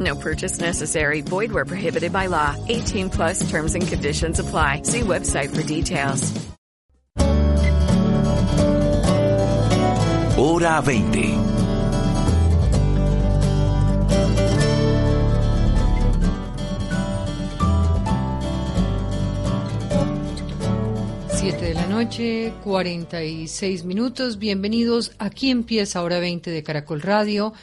No purchase necessary. Void where prohibited by law. 18 plus terms and conditions apply. See website for details. Hora 20. Siete de la noche, 46 minutos. Bienvenidos. Aquí empieza Hora 20 de Caracol Radio.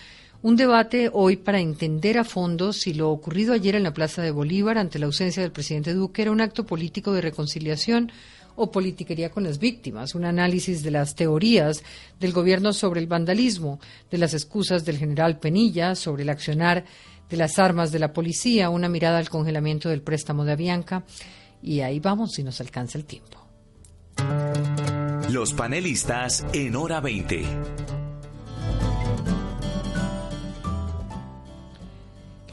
Un debate hoy para entender a fondo si lo ocurrido ayer en la Plaza de Bolívar ante la ausencia del presidente Duque era un acto político de reconciliación o politiquería con las víctimas, un análisis de las teorías del gobierno sobre el vandalismo, de las excusas del general Penilla sobre el accionar de las armas de la policía, una mirada al congelamiento del préstamo de Avianca y ahí vamos si nos alcanza el tiempo. Los panelistas en hora 20.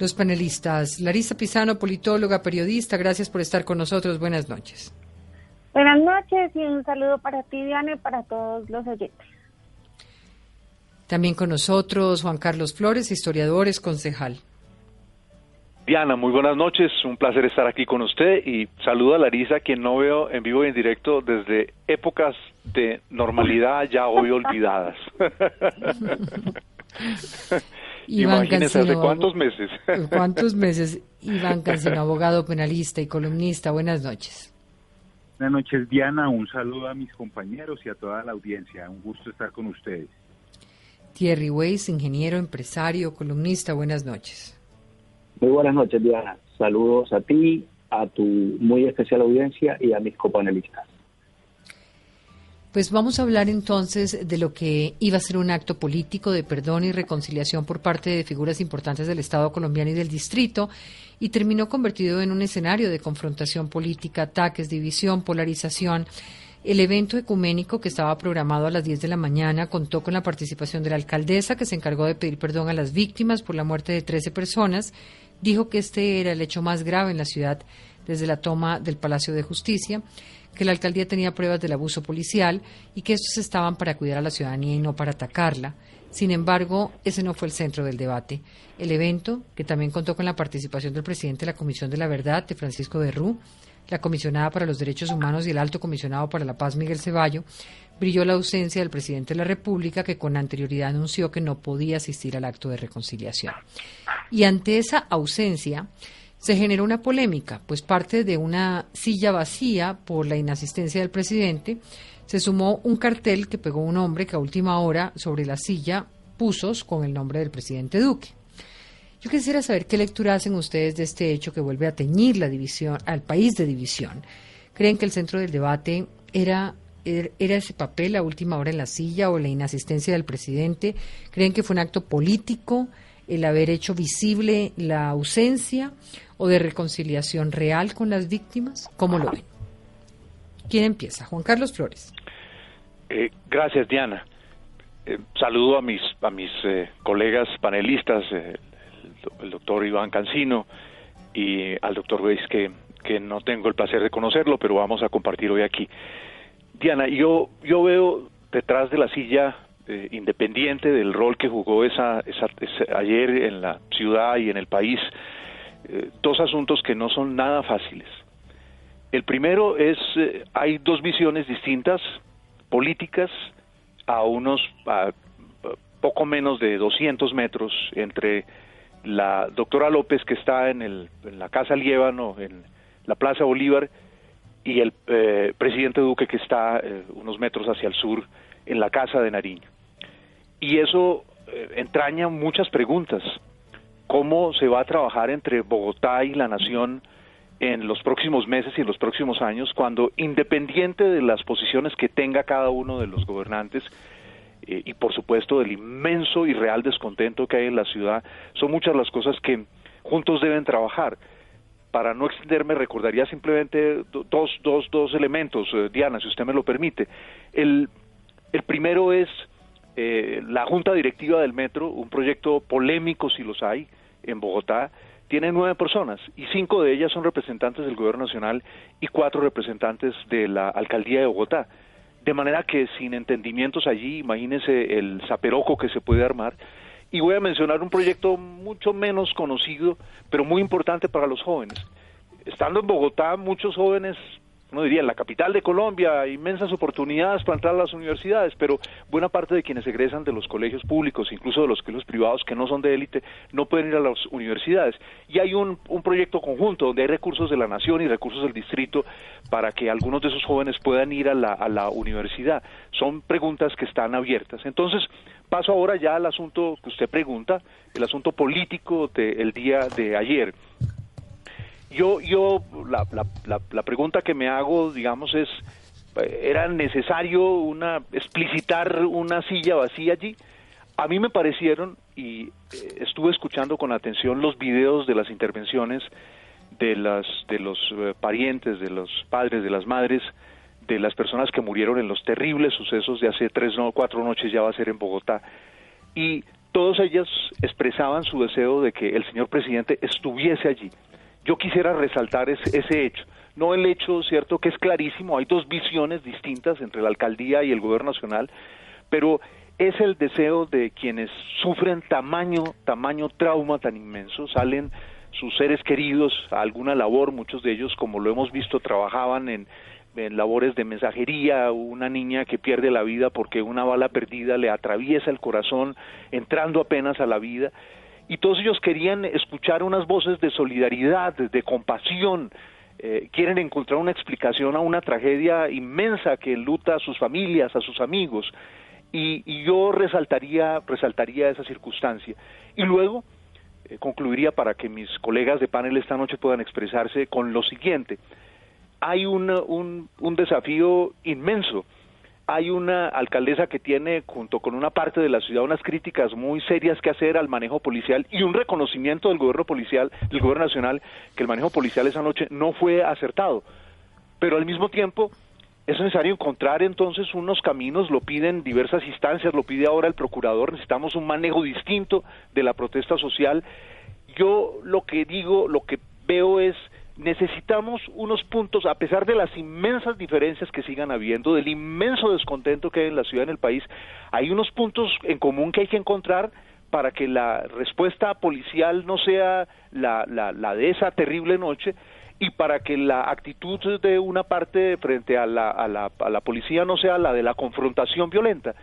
Los panelistas, Larisa Pisano, politóloga, periodista, gracias por estar con nosotros. Buenas noches. Buenas noches y un saludo para ti, Diana, y para todos los oyentes. También con nosotros Juan Carlos Flores, historiador, es concejal. Diana, muy buenas noches, un placer estar aquí con usted y saludo a Larisa, quien no veo en vivo y en directo desde épocas de normalidad ya hoy olvidadas. Imagínese, ¿hace cuántos meses? ¿Cuántos meses? Iván Cancino, abogado penalista y columnista. Buenas noches. Buenas noches, Diana. Un saludo a mis compañeros y a toda la audiencia. Un gusto estar con ustedes. Thierry Weiss, ingeniero, empresario, columnista. Buenas noches. Muy buenas noches, Diana. Saludos a ti, a tu muy especial audiencia y a mis copanelistas. Pues vamos a hablar entonces de lo que iba a ser un acto político de perdón y reconciliación por parte de figuras importantes del Estado colombiano y del distrito y terminó convertido en un escenario de confrontación política, ataques, división, polarización. El evento ecuménico que estaba programado a las 10 de la mañana contó con la participación de la alcaldesa que se encargó de pedir perdón a las víctimas por la muerte de 13 personas. Dijo que este era el hecho más grave en la ciudad desde la toma del Palacio de Justicia que la alcaldía tenía pruebas del abuso policial y que estos estaban para cuidar a la ciudadanía y no para atacarla. Sin embargo, ese no fue el centro del debate. El evento, que también contó con la participación del presidente de la Comisión de la Verdad, de Francisco Berrú, la comisionada para los derechos humanos y el alto comisionado para la paz, Miguel Ceballo, brilló la ausencia del presidente de la República, que con anterioridad anunció que no podía asistir al acto de reconciliación. Y ante esa ausencia, se generó una polémica, pues parte de una silla vacía por la inasistencia del presidente, se sumó un cartel que pegó un hombre que a última hora sobre la silla puso con el nombre del presidente Duque. Yo quisiera saber qué lectura hacen ustedes de este hecho que vuelve a teñir la división, al país de división. ¿Creen que el centro del debate era, er, era ese papel a última hora en la silla o la inasistencia del presidente? ¿Creen que fue un acto político el haber hecho visible la ausencia o de reconciliación real con las víctimas? ¿Cómo lo ven? ¿Quién empieza? Juan Carlos Flores. Eh, gracias, Diana. Eh, saludo a mis, a mis eh, colegas panelistas, el, doctor Iván Cancino y al doctor Weiss, que, que no tengo el placer de conocerlo, pero vamos a compartir hoy aquí. Diana, yo, yo veo detrás de la silla independiente del rol que jugó esa, esa, ayer en la ciudad y en el país eh, dos asuntos que no son nada fáciles. El primero es, eh, hay dos visiones distintas, políticas, a unos a, poco menos de 200 metros entre la doctora López, que está en, el, en la Casa Liébano, en la Plaza Bolívar, y el eh, presidente Duque, que está unos metros hacia el sur, en la Casa de Nariño. Y eso entraña muchas preguntas cómo se va a trabajar entre Bogotá y la nación en los próximos meses y en los próximos años, cuando independiente de las posiciones que tenga cada uno de los gobernantes, eh, y por supuesto del inmenso y real descontento que hay en la ciudad, son muchas las cosas que juntos deben trabajar. para no extenderme, recordaría simplemente dos, dos, dos elementos, eh, Diana, si usted me lo permite. El, el primero es eh, la Junta Directiva del Metro, un proyecto polémico si los hay en Bogotá, tiene nueve personas y cinco de ellas son representantes del Gobierno Nacional y cuatro representantes de la Alcaldía de Bogotá. De manera que sin entendimientos allí, imagínense el zaperoco que se puede armar. Y voy a mencionar un proyecto mucho menos conocido, pero muy importante para los jóvenes. Estando en Bogotá, muchos jóvenes no diría, en la capital de Colombia, inmensas oportunidades para entrar a las universidades, pero buena parte de quienes egresan de los colegios públicos, incluso de los colegios privados que no son de élite, no pueden ir a las universidades. Y hay un, un proyecto conjunto donde hay recursos de la nación y recursos del distrito para que algunos de esos jóvenes puedan ir a la universidad. Son preguntas que están abiertas. Entonces, paso ahora ya al asunto que usted pregunta, el asunto político del día de ayer. Yo, yo, la, la, la, pregunta que me hago, digamos, es, ¿era necesario una, explicitar una silla vacía allí? A mí me parecieron, y eh, estuve escuchando con atención los videos de las intervenciones de, las, de los eh, parientes, de los padres, de las madres, de las personas que murieron en los terribles sucesos de hace tres o cuatro noches, ya va a ser en Bogotá. Y todos ellos expresaban su deseo de que el señor presidente estuviese allí yo quisiera resaltar ese, hecho. No el hecho, cierto, que es clarísimo, hay dos visiones distintas entre la alcaldía y el gobierno nacional, pero es el deseo de quienes sufren tamaño, tamaño trauma tan inmenso, salen sus seres queridos a alguna labor, muchos de ellos, como lo hemos visto, trabajaban en, en labores de mensajería, una niña que pierde la vida porque una bala perdida le atraviesa el corazón entrando apenas a la vida y todos ellos querían escuchar unas voces de solidaridad, de compasión, eh, quieren encontrar una explicación a una tragedia inmensa que luta a sus familias, a sus amigos, y, yo resaltaría, resaltaría esa circunstancia. Y luego eh, concluiría para que mis colegas de panel esta noche puedan expresarse con lo siguiente. Hay un, un desafío inmenso hay una alcaldesa que tiene, junto con una parte de la ciudad, unas críticas muy serias que hacer al manejo policial y un reconocimiento del gobierno policial, del gobierno nacional, que el manejo policial esa noche no fue acertado. Pero al mismo tiempo es necesario encontrar entonces unos caminos, lo piden diversas instancias, lo pide ahora el procurador, necesitamos un manejo distinto de la protesta social. Yo lo que digo, lo que veo es necesitamos unos puntos, a pesar de las inmensas diferencias que sigan habiendo, del inmenso descontento que hay en la ciudad, en el país, hay unos puntos en común que hay que encontrar para que la respuesta policial no sea la, la, de esa terrible noche y para que la actitud de una parte frente a la, a la, a la policía no sea la de la confrontación violenta.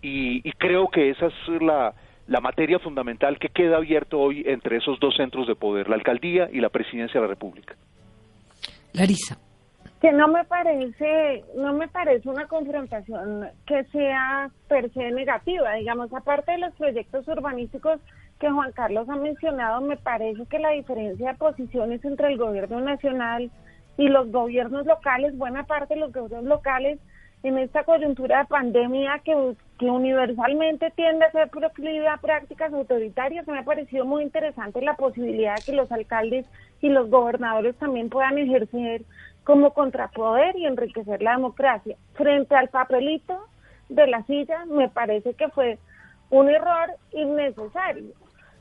Y, y creo que esa es la, la materia fundamental que queda abierto hoy entre esos dos centros de poder, la alcaldía y la presidencia de la República. Larisa. Que no me parece, no me parece una confrontación que sea per se negativa, digamos, aparte de los proyectos urbanísticos que Juan Carlos ha mencionado, me parece que la diferencia de posiciones entre el gobierno nacional y los gobiernos locales, buena parte de los gobiernos locales, en esta coyuntura de pandemia que, que universalmente tiende a ser proclive a prácticas autoritarias, me ha parecido muy interesante la posibilidad de que los alcaldes y los gobernadores también puedan ejercer como contrapoder y enriquecer la democracia. Frente al papelito de la silla, me parece que fue un error innecesario.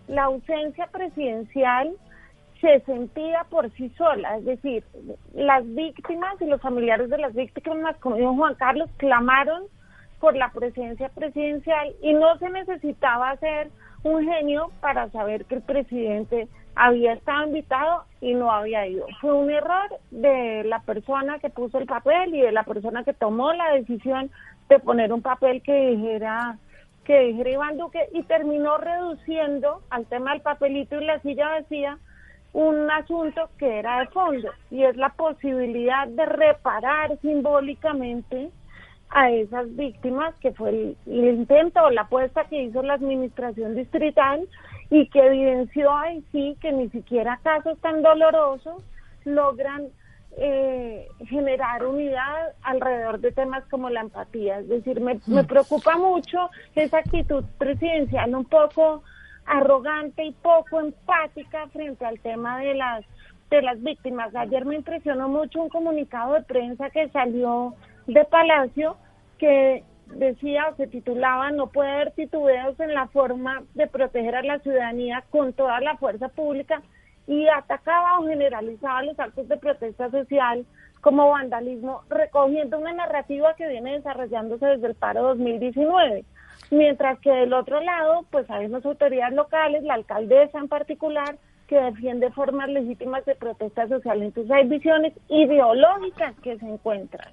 La ausencia presidencial se sentía por sí sola, es decir, las víctimas y los familiares de las víctimas, como dijo Juan Carlos, clamaron por la presencia presidencial y no se necesitaba ser un genio para saber que el presidente había estado invitado y no había ido. Fue un error de la persona que puso el papel y de la persona que tomó la decisión de poner un papel que dijera que dijera Iván Duque y terminó reduciendo al tema del papelito y la silla vacía un asunto que era de fondo y es la posibilidad de reparar simbólicamente a esas víctimas, que fue el, intento o la apuesta que hizo la administración distrital y que evidenció ahí sí que ni siquiera casos tan dolorosos logran eh, generar unidad alrededor de temas como la empatía. Es decir, me, me mm. preocupa mucho esa actitud presidencial un poco arrogante y poco empática frente al tema de las de las víctimas. Ayer me impresionó mucho un comunicado de prensa que salió de Palacio que decía o se titulaba no puede haber titubeos en la forma de proteger a la ciudadanía con toda la fuerza pública y atacaba o generalizaba los actos de protesta social como vandalismo, recogiendo una narrativa que viene desarrollándose desde el paro 2019. Mientras que del otro lado, pues hay unas autoridades locales, la alcaldesa en particular, que defiende formas legítimas de protesta social. Entonces hay visiones ideológicas que se encuentran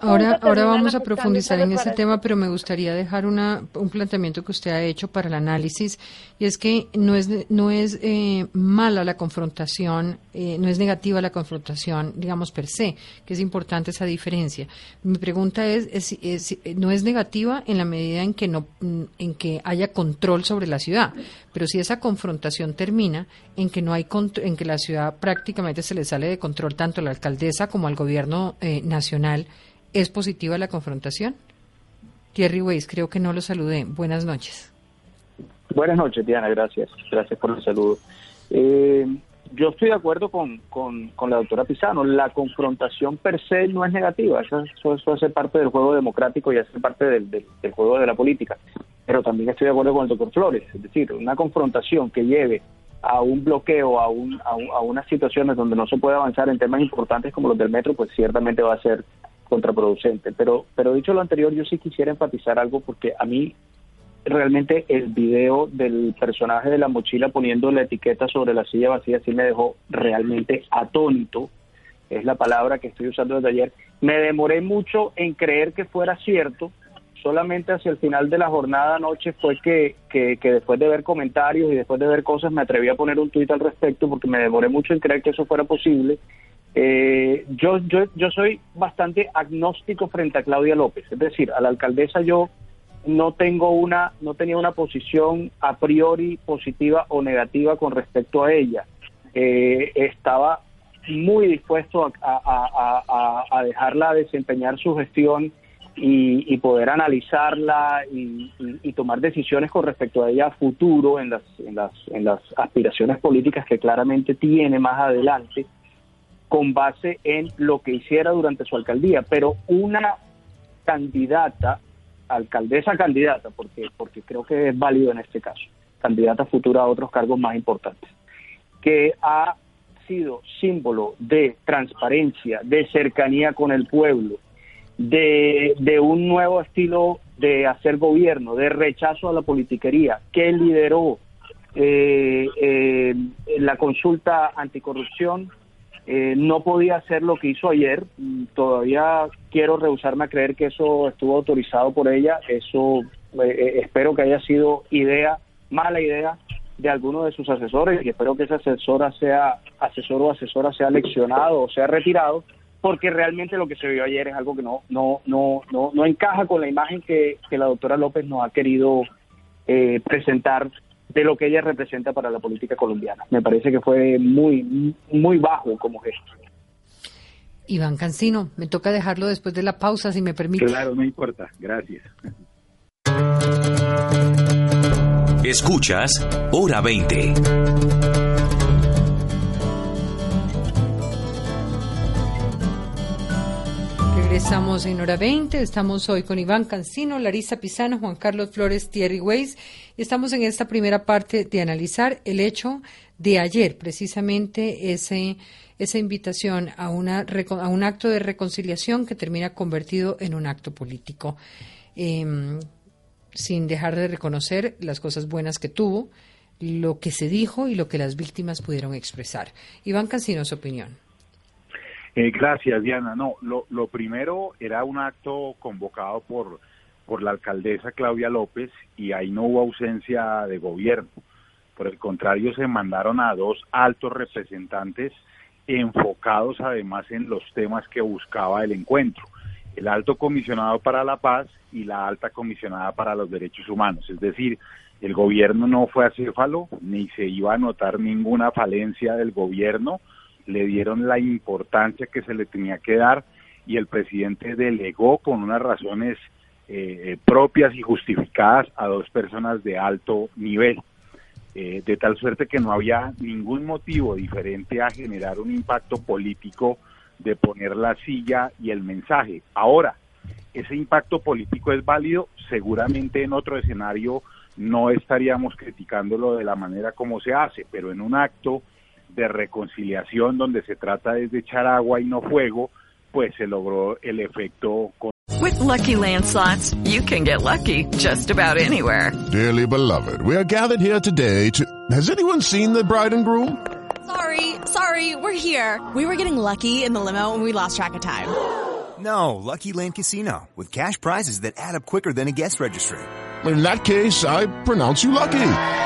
ahora ahora vamos a profundizar en ese tema, pero me gustaría dejar una, un planteamiento que usted ha hecho para el análisis y es que no es no es eh, mala la confrontación, eh, no es negativa la confrontación, digamos per se, que es importante esa diferencia. Mi pregunta es, es, no es negativa en la medida en que no en que haya control sobre la ciudad, pero si esa confrontación termina en que no hay en que la ciudad prácticamente se le sale de control tanto a la alcaldesa como al gobierno eh, nacional, ¿es positiva la confrontación? Thierry Weiss, creo que no lo saludé. Buenas noches. Buenas noches, Diana, gracias. Gracias por el saludo. Eh, yo estoy de acuerdo con, con, la doctora Pisano. La confrontación per se no es negativa. Eso, eso, hace parte del juego democrático y hace parte del, del juego de la política pero también estoy de acuerdo con el doctor Flores, es decir, una confrontación que lleve a un bloqueo, a, un, a, unas situaciones donde no se puede avanzar en temas importantes como los del metro, pues ciertamente va a ser contraproducente. Pero, pero dicho lo anterior, yo sí quisiera enfatizar algo porque a mí realmente el video del personaje de la mochila poniendo la etiqueta sobre la silla vacía sí me dejó realmente atónito, es la palabra que estoy usando desde ayer. Me demoré mucho en creer que fuera cierto, solamente hacia el final de la jornada anoche fue que, que, después de ver comentarios y después de ver cosas me atreví a poner un tuit al respecto porque me demoré mucho en creer que eso fuera posible. Eh, yo, yo, yo soy bastante agnóstico frente a Claudia López, es decir, a la alcaldesa yo no tengo una, no tenía una posición a priori positiva o negativa con respecto a ella. Eh, estaba muy dispuesto a dejarla desempeñar su gestión y, poder analizarla y, tomar decisiones con respecto a ella futuro en las, en, las, en las aspiraciones políticas que claramente tiene más adelante con base en lo que hiciera durante su alcaldía. Pero una candidata, alcaldesa candidata, porque, porque creo que es válido en este caso, candidata futura a otros cargos más importantes, que ha sido símbolo de transparencia, de cercanía con el pueblo, de, de un nuevo estilo de hacer gobierno, de rechazo a la politiquería, que lideró eh, eh, la consulta anticorrupción, eh, no podía hacer lo que hizo ayer. Todavía quiero rehusarme a creer que eso estuvo autorizado por ella. Eso espero que haya sido idea, mala idea de alguno de sus asesores y espero que esa asesora sea asesor o asesora sea leccionado o sea retirado porque realmente lo que se vio ayer es algo que no, no, no, no, no encaja con la imagen que, la doctora López nos ha querido eh, presentar de lo que ella representa para la política colombiana. Me parece que fue muy, muy bajo como gesto. Iván Cancino, me toca dejarlo después de la pausa, si me permite. Claro, no importa. Gracias. Escuchas Hora 20. Estamos en hora 20, estamos hoy con Iván Cancino, Larisa Pisano, Juan Carlos Flores, Thierry Weiss, estamos en esta primera parte de analizar el hecho de ayer, precisamente ese, esa invitación a, una, a un acto de reconciliación que termina convertido en un acto político, em, sin dejar de reconocer las cosas buenas que tuvo, lo que se dijo y lo que las víctimas pudieron expresar. Iván Cancino, su opinión. Eh, gracias, Diana. No, lo, lo primero era un acto convocado por, por la alcaldesa Claudia López y ahí no hubo ausencia de gobierno. Por el contrario, se mandaron a dos altos representantes enfocados además en los temas que buscaba el encuentro. El alto comisionado para la paz y la alta comisionada para los derechos humanos. Es decir, el gobierno no fue acéfalo, ni se iba a notar ninguna falencia del gobierno, le dieron la importancia que se le tenía que dar y el presidente delegó con unas razones eh, propias y justificadas a dos personas de alto nivel. eh, de tal suerte que no había ningún motivo diferente a generar un impacto político de poner la silla y el mensaje. Ahora, ese impacto político es válido, seguramente en otro escenario no estaríamos criticándolo de la manera como se hace, pero en un acto de reconciliación donde se trata de echar agua y no fuego, pues se logró el efecto. Con With lucky landslots, you can get lucky just about anywhere. Dearly beloved, we are gathered here today to. Has anyone seen the bride and groom? Sorry, sorry, we're here. We were getting lucky in the limo and we lost track of time. No, Lucky Land Casino, with cash prizes that add up quicker than a guest registry. In that case, I pronounce you lucky.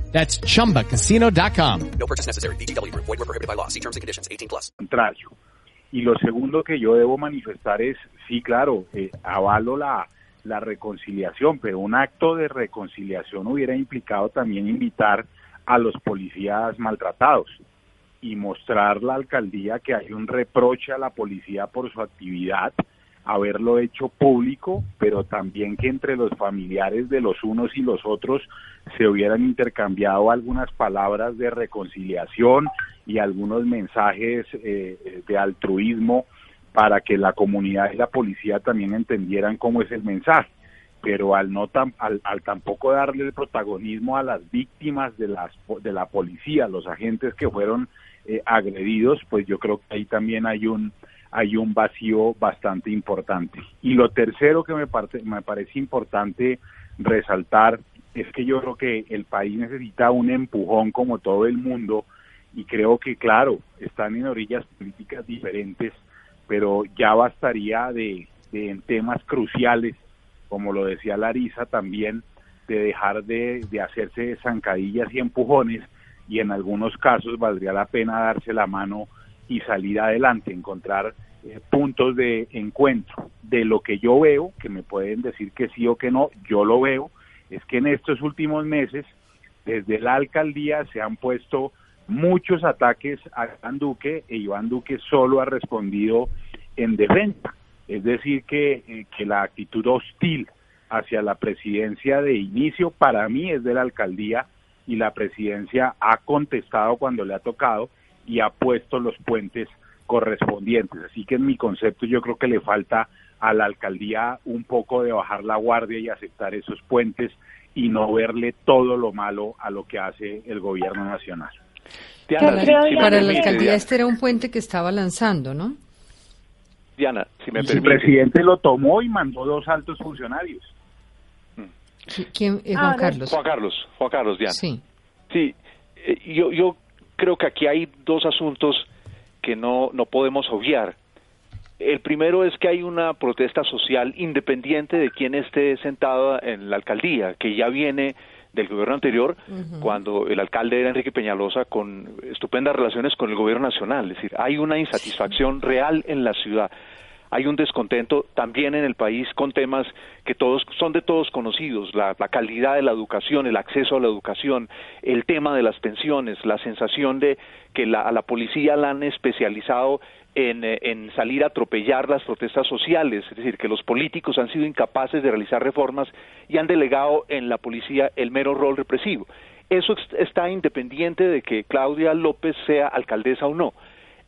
That's chumbacasino.com. No purchase necessary. BGW. Void were prohibited by law. See terms and conditions. 18 plus. contrario. Y lo segundo que yo debo manifestar es, sí, claro, eh, avalo la, la reconciliación, pero un acto de reconciliación hubiera implicado también invitar a los policías maltratados y mostrar la alcaldía que hay un reproche a la policía por su actividad, haberlo hecho público, pero también que entre los familiares de los unos y los otros se hubieran intercambiado algunas palabras de reconciliación y algunos mensajes eh, de altruismo para que la comunidad y la policía también entendieran cómo es el mensaje. Pero al no tam- al, tampoco darle el protagonismo a las víctimas de las de la policía los agentes que fueron eh, agredidos pues yo creo que ahí también hay un hay un vacío bastante importante. Y lo tercero que me, parte- me parece importante resaltar es que yo creo que el país necesita un empujón como todo el mundo y creo que claro están en orillas políticas diferentes pero ya bastaría de, de en temas cruciales como lo decía Larisa también de dejar de, de hacerse zancadillas y empujones y en algunos casos valdría la pena darse la mano y salir adelante, encontrar eh, puntos de encuentro. De lo que yo veo, que me pueden decir que sí o que no, yo lo veo, es que en estos últimos meses, desde la alcaldía se han puesto muchos ataques a Iván Duque e Iván Duque solo ha respondido en defensa. Es decir, que, eh, que la actitud hostil hacia la presidencia de inicio para mí es de la alcaldía y la presidencia ha contestado cuando le ha tocado y ha puesto los puentes correspondientes. Así que en mi concepto yo creo que le falta a la alcaldía un poco de bajar la guardia y aceptar esos puentes y no verle todo lo malo a lo que hace el gobierno nacional. Diana, si- si me Para la permite, alcaldía Diana. este era un puente que estaba lanzando, ¿no? Diana, si me Y el permite. presidente lo tomó y mandó dos altos funcionarios. ¿Qui- ¿Quién? eh, Juan Ahora- Carlos. Juan Carlos, Juan Carlos, Diana. Sí. Sí, eh, yo, yo creo que aquí hay dos asuntos que no, no podemos obviar. El primero es que hay una protesta social independiente de quien esté sentado en la alcaldía, que ya viene del gobierno anterior, cuando el alcalde era Enrique Peñalosa, con estupendas relaciones con el gobierno nacional. Es decir, hay una insatisfacción real en la ciudad. Hay un descontento también en el país con temas que todos son de todos conocidos, la, calidad de la educación, el acceso a la educación, el tema de las pensiones, la sensación de que la, a la policía la han especializado en, eh, en salir a atropellar las protestas sociales, es decir, que los políticos han sido incapaces de realizar reformas y han delegado en la policía el mero rol represivo. Eso está independiente de que Claudia López sea alcaldesa o no.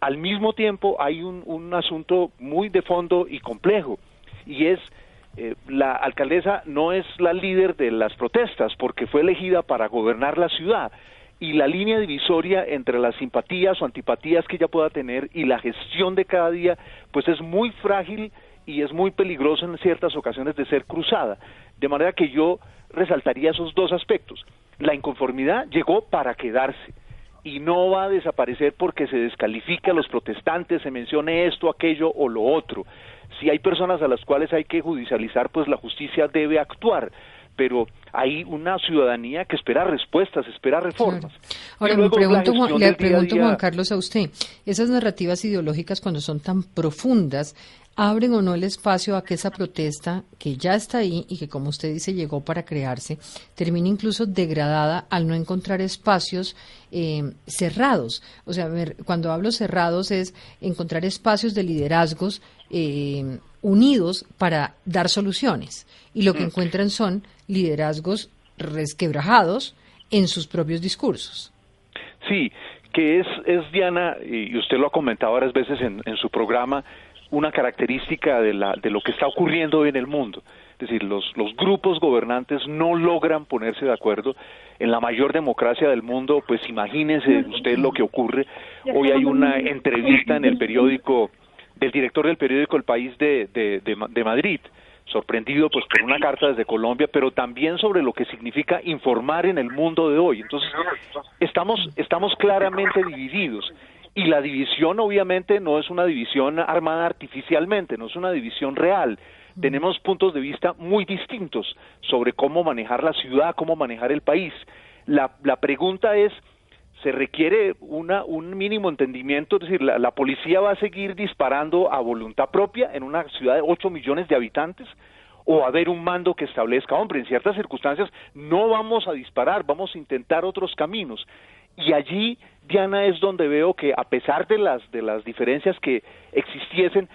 Al mismo tiempo hay un, un asunto muy de fondo y complejo, y es eh, la alcaldesa no es la líder de las protestas porque fue elegida para gobernar la ciudad y la línea divisoria entre las simpatías o antipatías que ella pueda tener y la gestión de cada día pues es muy frágil y es muy peligroso en ciertas ocasiones de ser cruzada. De manera que yo resaltaría esos dos aspectos. La inconformidad llegó para quedarse y no va a desaparecer porque se descalifique a los protestantes, se mencione esto, aquello o lo otro. Si hay personas a las cuales hay que judicializar, pues la justicia debe actuar pero hay una ciudadanía que espera respuestas, espera reformas. Ahora, me pregunto, le pregunto, Juan Carlos, a usted, esas narrativas ideológicas cuando son tan profundas, abren o no el espacio a que esa protesta, que ya está ahí y que, como usted dice, llegó para crearse, termine incluso degradada al no encontrar espacios eh, cerrados. O sea, ver, cuando hablo cerrados es encontrar espacios de liderazgos eh, unidos para dar soluciones. Y lo que mm. encuentran son liderazgos resquebrajados en sus propios discursos. Sí, que es, es Diana, y usted lo ha comentado varias veces en, en su programa, una característica de, la, de lo que está ocurriendo hoy en el mundo. Es decir, los, los grupos gobernantes no logran ponerse de acuerdo. En la mayor democracia del mundo, pues imagínense usted lo que ocurre. Hoy hay una entrevista en el periódico del director del periódico El País de, de, de Madrid, sorprendido pues por una carta desde Colombia, pero también sobre lo que significa informar en el mundo de hoy. Entonces, estamos, estamos claramente divididos y la división obviamente no es una división armada artificialmente, no es una división real. Tenemos puntos de vista muy distintos sobre cómo manejar la ciudad, cómo manejar el país. La, la pregunta es, ¿se requiere una, un mínimo entendimiento? Es decir, la, la, policía va a seguir disparando a voluntad propia en una ciudad de 8 millones de habitantes? ¿O va a haber un mando que establezca, hombre, en ciertas circunstancias no vamos a disparar, vamos a intentar otros caminos? Y allí Diana es donde veo que a pesar de las de las diferencias que existiesen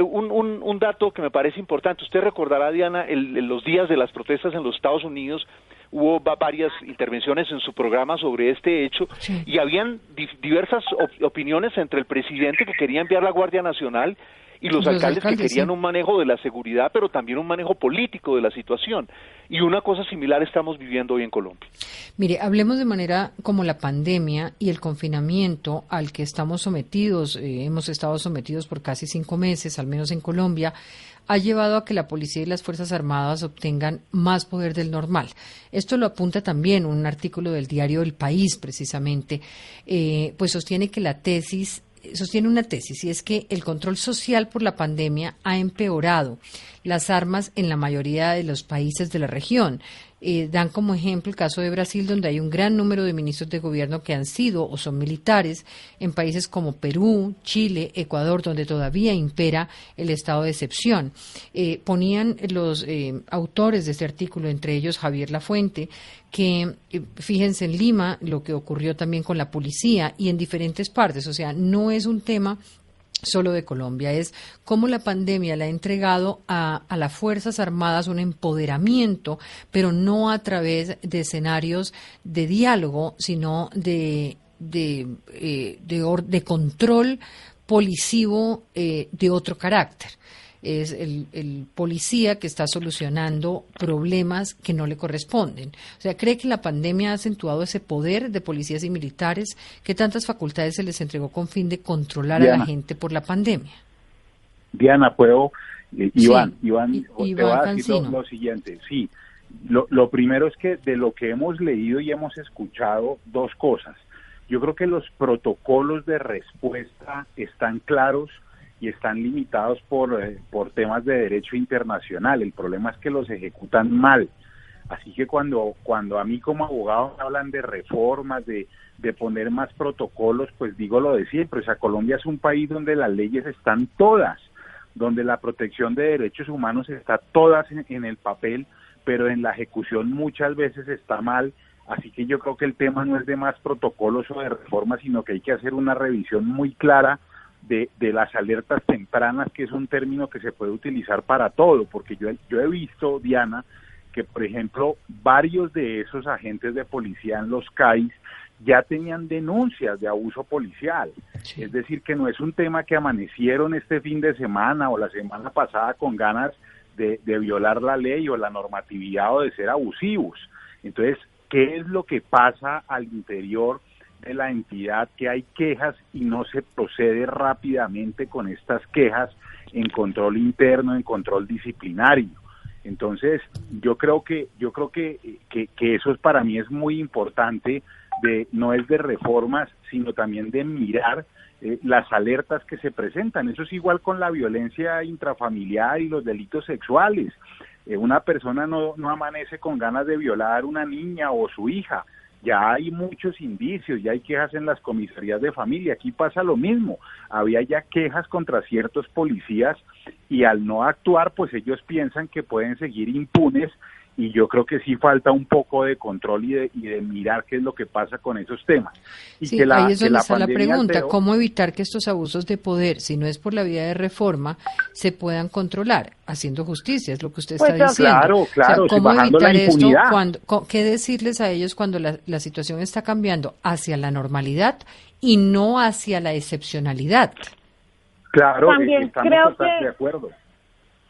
un, un, un dato que me parece importante usted recordará Diana el, los días de las protestas en los Estados Unidos hubo varias intervenciones en su programa sobre este hecho y habían diversas opiniones entre el presidente que quería enviar la Guardia Nacional y los, alcaldes, que querían un manejo de la seguridad, pero también un manejo político de la situación. Y una cosa similar estamos viviendo hoy en Colombia. Mire, hablemos de manera como la pandemia y el confinamiento al que estamos sometidos, eh, hemos estado sometidos por casi cinco meses, al menos en Colombia, ha llevado a que la policía y las Fuerzas Armadas obtengan más poder del normal. Esto lo apunta también un artículo del diario El País, precisamente, eh, pues sostiene que la tesis sostiene una tesis y es que el control social por la pandemia ha empeorado las armas en la mayoría de los países de la región. Eh, dan como ejemplo el caso de Brasil, donde hay un gran número de ministros de gobierno que han sido o son militares, en países como Perú, Chile, Ecuador, donde todavía impera el estado de excepción. Eh, ponían los eh, autores de este artículo, entre ellos Javier Lafuente, que fíjense en Lima lo que ocurrió también con la policía y en diferentes partes, o sea, no es un tema solo de Colombia, es cómo la pandemia le ha entregado a, las Fuerzas Armadas un empoderamiento, pero no a través de escenarios de diálogo, sino de, de, eh, de, control policivo eh, de otro carácter es el, policía que está solucionando problemas que no le corresponden. O sea, ¿cree que la pandemia ha acentuado ese poder de policías y militares? que tantas facultades se les entregó con fin de controlar a la gente por la pandemia? Diana, puedo, eh, Iván, Iván, te voy a decir lo, siguiente. Sí, lo, lo primero es que de lo que hemos leído y hemos escuchado, dos cosas. Yo creo que los protocolos de respuesta están claros y están limitados por, eh, por temas de derecho internacional. El problema es que los ejecutan mal. Así que cuando, cuando a mí como abogado hablan de reformas, de, de poner más protocolos, pues digo lo de siempre. O sea, Colombia es un país donde las leyes están todas, donde la protección de derechos humanos está todas en, en el papel, pero en la ejecución muchas veces está mal. Así que yo creo que el tema no es de más protocolos o de reformas, sino que hay que hacer una revisión muy clara de, de, las alertas tempranas, que es un término que se puede utilizar para todo, porque yo, yo he visto, Diana, que por ejemplo varios de esos agentes de policía en los CAIs ya tenían denuncias de abuso policial. Es decir, que no es un tema que amanecieron este fin de semana o la semana pasada con ganas de, de violar la ley o la normatividad o de ser abusivos. Entonces, ¿qué es lo que pasa al interior? De la entidad que hay quejas y no se procede rápidamente con estas quejas en control interno, en control disciplinario. Entonces, yo creo que yo creo que, que, eso para mí es muy importante de no es de reformas, sino también de mirar eh, las alertas que se presentan. Eso es igual con la violencia intrafamiliar y los delitos sexuales. Eh, una persona no, no amanece con ganas de violar una niña o su hija. Ya hay muchos indicios, ya hay quejas en las comisarías de familia. Aquí pasa lo mismo. Había ya quejas contra ciertos policías y al no actuar, pues ellos piensan que pueden seguir impunes y yo creo que sí falta un poco de control y de, y de mirar qué es lo que pasa con esos temas. Y Sí, que la, ahí es donde la está la pregunta, alteró- ¿cómo evitar que estos abusos de poder, si no es por la vía de reforma, se puedan controlar? Haciendo justicia, es lo que usted Pues, está diciendo. claro, claro, sí, ¿Cómo bajando la evitar esto? Cuando, ¿Qué decirles a ellos cuando la, la situación está cambiando hacia la normalidad y no hacia la excepcionalidad? Claro, También estamos creo que- de acuerdo.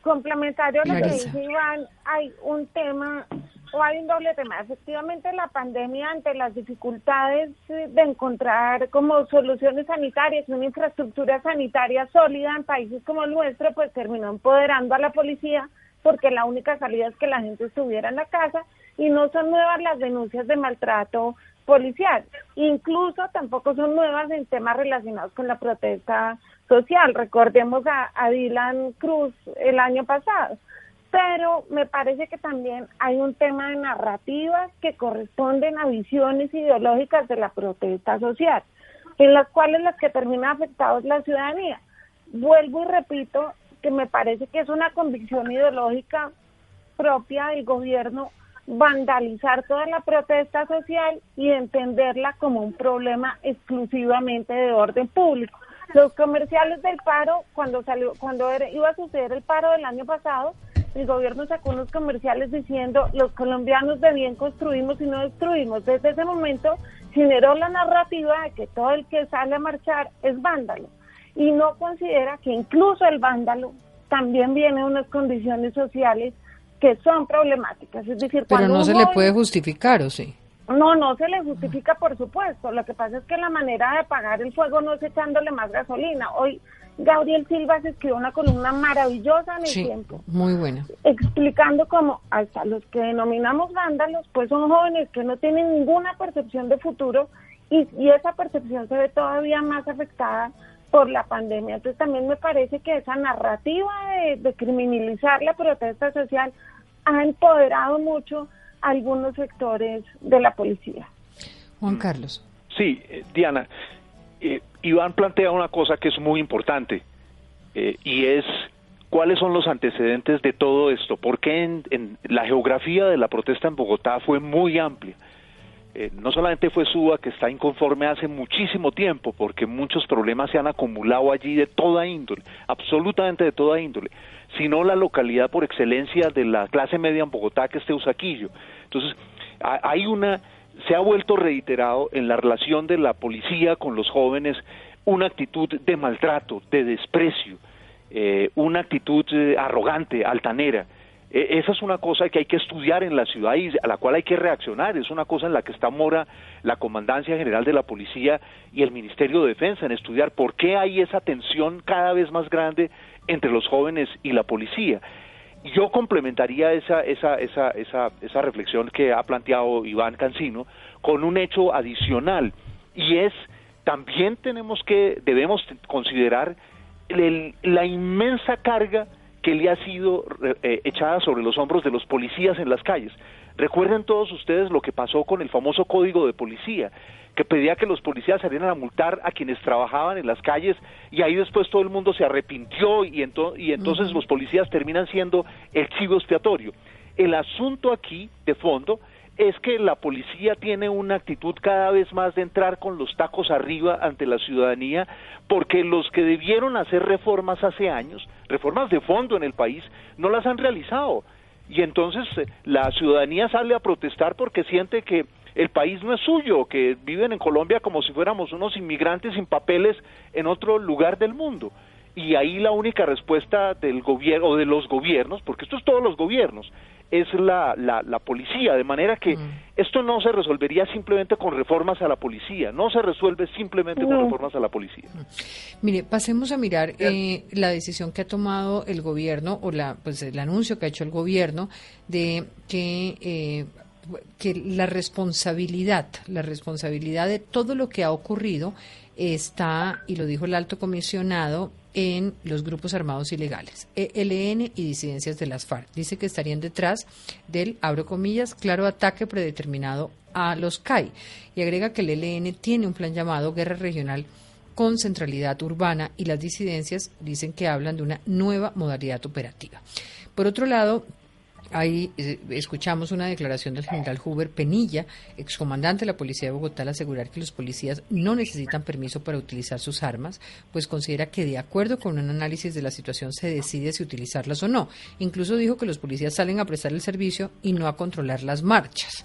Complementario a lo que dice Iván, hay un tema o hay un doble tema. Efectivamente, la pandemia, ante las dificultades eh, de encontrar como soluciones sanitarias, una infraestructura sanitaria sólida en países como el nuestro, pues terminó empoderando a la policía porque la única salida es que la gente estuviera en la casa y no son nuevas las denuncias de maltrato policial. Incluso tampoco son nuevas en temas relacionados con la protesta social. Recordemos a, a Dylan Cruz el año pasado. Pero me parece que también hay un tema de narrativas que corresponden a visiones ideológicas de la protesta social, en las cuales las que terminan afectados la ciudadanía. Vuelvo y repito que me parece que es una convicción ideológica propia del gobierno vandalizar toda la protesta social y entenderla como un problema exclusivamente de orden público. Los comerciales del paro, cuando salió, cuando era- iba a suceder el paro del año pasado, el gobierno sacó unos comerciales diciendo los colombianos de bien construimos y no destruimos. Desde ese momento generó la narrativa de que todo el que sale a marchar es vándalo y no considera que incluso el vándalo también viene de unas condiciones sociales que son problemáticas. Es decir, Pero cuando no se le puede justificar, ¿o sí? No, no se le justifica, por supuesto. Lo que pasa es que la manera de apagar el fuego no es echándole más gasolina. Hoy Gabriel Silva se escribió una columna maravillosa en el Sí, tiempo, muy buena. explicando cómo hasta los que denominamos vándalos, pues son jóvenes que no tienen ninguna percepción de futuro y, y esa percepción se ve todavía más afectada por la pandemia. Entonces también me parece que esa narrativa de, de criminalizar la protesta social ha empoderado mucho algunos sectores de la policía. Juan Carlos. Sí, eh, Diana, eh, Iván plantea una cosa que es muy importante eh, y es cuáles son los antecedentes de todo esto, porque en, en la geografía de la protesta en Bogotá fue muy amplia. Eh, no solamente fue Suba que está inconforme hace muchísimo tiempo, porque muchos problemas se han acumulado allí de toda índole, absolutamente de toda índole, sino la localidad por excelencia de la clase media en Bogotá, que es Teusaquillo. Entonces, ha- hay una, se ha vuelto reiterado en la relación de la policía con los jóvenes una actitud de maltrato, de desprecio, eh, una actitud eh, arrogante, altanera. E- Esa es una cosa que hay que estudiar en la ciudad y a la cual hay que reaccionar. Es una cosa en la que está mora la Comandancia General de la Policía y el Ministerio de Defensa en estudiar por qué hay esa tensión cada vez más grande entre los jóvenes y la policía. Yo complementaría esa, esa, esa, esa, esa reflexión que ha planteado Iván Cancino con un hecho adicional y es también tenemos que debemos considerar el- la inmensa carga que le ha sido eh, echada sobre los hombros de los policías en las calles. Recuerden todos ustedes lo que pasó con el famoso código de policía, que pedía que los policías salieran a multar a quienes trabajaban en las calles y ahí después todo el mundo se arrepintió y, ento- y entonces los policías terminan siendo el chivo expiatorio. El asunto aquí, de fondo, es que la policía tiene una actitud cada vez más de entrar con los tacos arriba ante la ciudadanía, porque los que debieron hacer reformas hace años, reformas de fondo en el país, no las han realizado. Y entonces eh, la ciudadanía sale a protestar porque siente que el país no es suyo, que viven en Colombia como si fuéramos unos inmigrantes sin papeles en otro lugar del mundo. Y ahí la única respuesta del gobierno o de los gobiernos, porque esto es todos los gobiernos, es la, la, la policía, de manera que esto no se resolvería simplemente con reformas a la policía, no se resuelve simplemente con reformas a la policía. Mire, pasemos a mirar eh, la decisión que ha tomado el gobierno o la, pues el anuncio que ha hecho el gobierno de que eh, que la responsabilidad, la responsabilidad de todo lo que ha ocurrido está, y lo dijo el alto comisionado, en los grupos armados ilegales, ELN y disidencias de las FARC. Dice que estarían detrás del, abro comillas, claro ataque predeterminado a los CAI. Y agrega que el ELN tiene un plan llamado Guerra Regional con centralidad urbana y las disidencias dicen que hablan de una nueva modalidad operativa. Por otro lado, Ahí eh, escuchamos una declaración del general Huber Penilla, excomandante de la Policía de Bogotá, asegurar que los policías no necesitan permiso para utilizar sus armas, pues considera que de acuerdo con un análisis de la situación se decide si utilizarlas o no. Incluso dijo que los policías salen a prestar el servicio y no a controlar las marchas.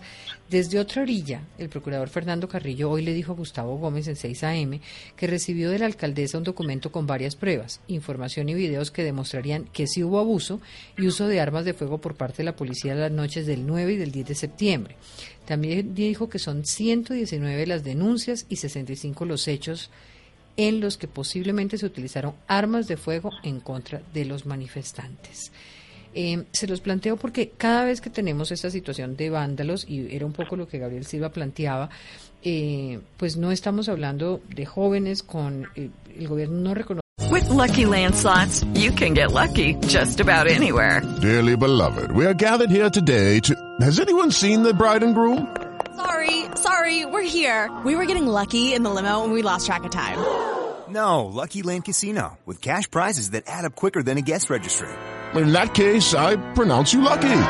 Desde otra orilla, el procurador Fernando Carrillo hoy le dijo a Gustavo Gómez en 6 AM que recibió de la alcaldesa un documento con varias pruebas, información y videos que demostrarían que sí hubo abuso y uso de armas de fuego por parte de la policía las noches del 9 y del 10 de septiembre. También dijo que son 119 las denuncias y 65 los hechos en los que posiblemente se utilizaron armas de fuego en contra de los manifestantes. Eh, se los planteo porque cada vez que tenemos esta situación de vándalos, y era un poco lo que Gabriel Silva planteaba, eh, pues no estamos hablando de jóvenes con eh, el gobierno no reconoce. With lucky landslots, you can get lucky just about anywhere. Dearly beloved, we are gathered here today to. Has anyone seen the bride and groom? Sorry, sorry, we're here. We were getting lucky in the limo and we lost track of time. No, Lucky Land Casino, with cash prizes that add up quicker than a guest registry in that case, I pronounce you lucky.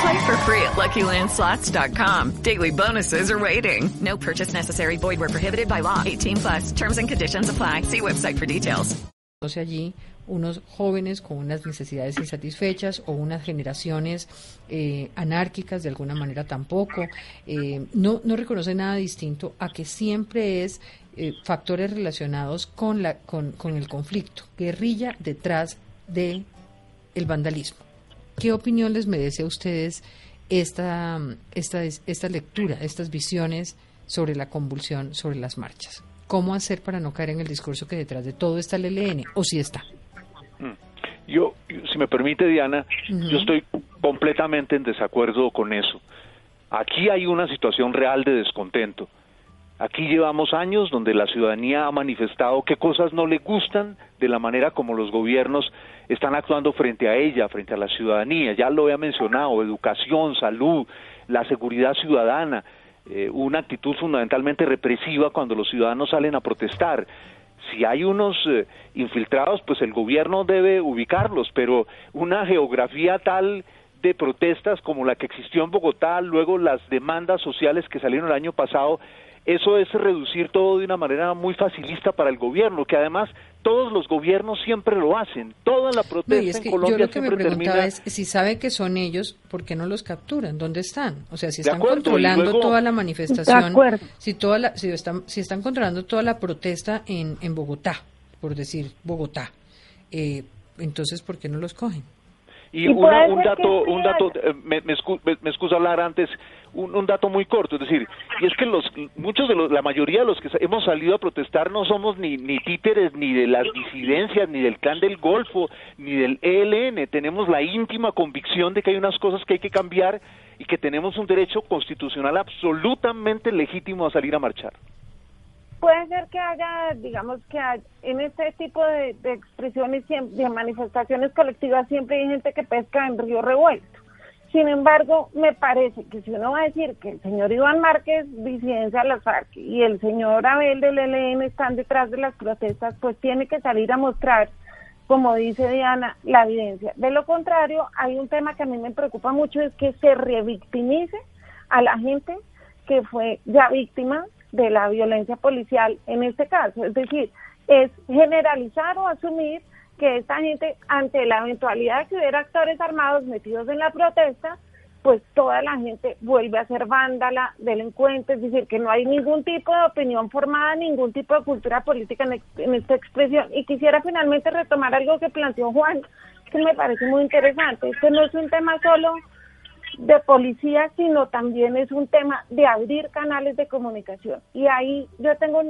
Play for free at LuckyLandSlots.com. Daily bonuses are waiting. No purchase necessary. Void were prohibited by law. 18 plus. Terms and conditions apply. See website for details. allí unos jóvenes con unas necesidades insatisfechas o unas generaciones eh, anárquicas de alguna manera tampoco. Eh, no, no reconoce nada distinto a que siempre es eh, factores relacionados con, la, con, con el conflicto, guerrilla detrás de el vandalismo. ¿Qué opinión les merece a ustedes esta, esta, esta lectura, estas visiones sobre la convulsión, sobre las marchas? ¿Cómo hacer para no caer en el discurso que detrás de todo está el ELN o si está? Mm. Yo, si me permite, Diana, yo estoy completamente en desacuerdo con eso. Aquí hay una situación real de descontento. Aquí llevamos años donde la ciudadanía ha manifestado qué cosas no le gustan de la manera como los gobiernos están actuando frente a ella, frente a la ciudadanía. Ya lo he mencionado, educación, salud, la seguridad ciudadana, eh, una actitud fundamentalmente represiva cuando los ciudadanos salen a protestar. Si hay unos eh, infiltrados, pues el gobierno debe ubicarlos, pero una geografía tal de protestas como la que existió en Bogotá, luego las demandas sociales que salieron el año pasado, eso es reducir todo de una manera muy facilista para el gobierno, que además todos los gobiernos siempre lo hacen. Toda la protesta en Colombia yo lo que me preguntaba es si saben que son ellos, ¿por qué no los capturan? ¿Dónde están? O sea, si están controlando toda la manifestación, si toda la, si están si están controlando toda la protesta en en Bogotá, por decir Bogotá, eh, entonces ¿por qué no los cogen? Y, un dato, un dato, eh, me, me, excuso hablar antes, un, dato muy corto, es decir, y es que los, muchos de los, la mayoría de los que hemos salido a protestar no somos ni, ni títeres ni de las disidencias, ni del clan del Golfo, ni del ELN, tenemos la íntima convicción de que hay unas cosas que hay que cambiar y que tenemos un derecho constitucional absolutamente legítimo a salir a marchar. Puede ser que haya, digamos que en este tipo de, expresiones, de manifestaciones colectivas, siempre hay gente que pesca en río revuelto. Sin embargo, me parece que si uno va a decir que el señor Iván Márquez, disidencia de las FARC, y el señor Abel del ELN están detrás de las protestas, pues tiene que salir a mostrar, como dice Diana, la evidencia. De lo contrario, hay un tema que a mí me preocupa mucho, es que se revictimice a la gente que fue ya víctima de la violencia policial en este caso. Es decir, es generalizar o asumir que esta gente, ante la eventualidad de que hubiera actores armados metidos en la protesta, pues toda la gente vuelve a ser vándala, delincuente, es decir, que no hay ningún tipo de opinión formada, ningún tipo de cultura política en, esta expresión. Y quisiera finalmente retomar algo que planteó Juan, que me parece muy interesante. Este no es un tema solo de policía, sino también es un tema de abrir canales de comunicación. Y ahí yo tengo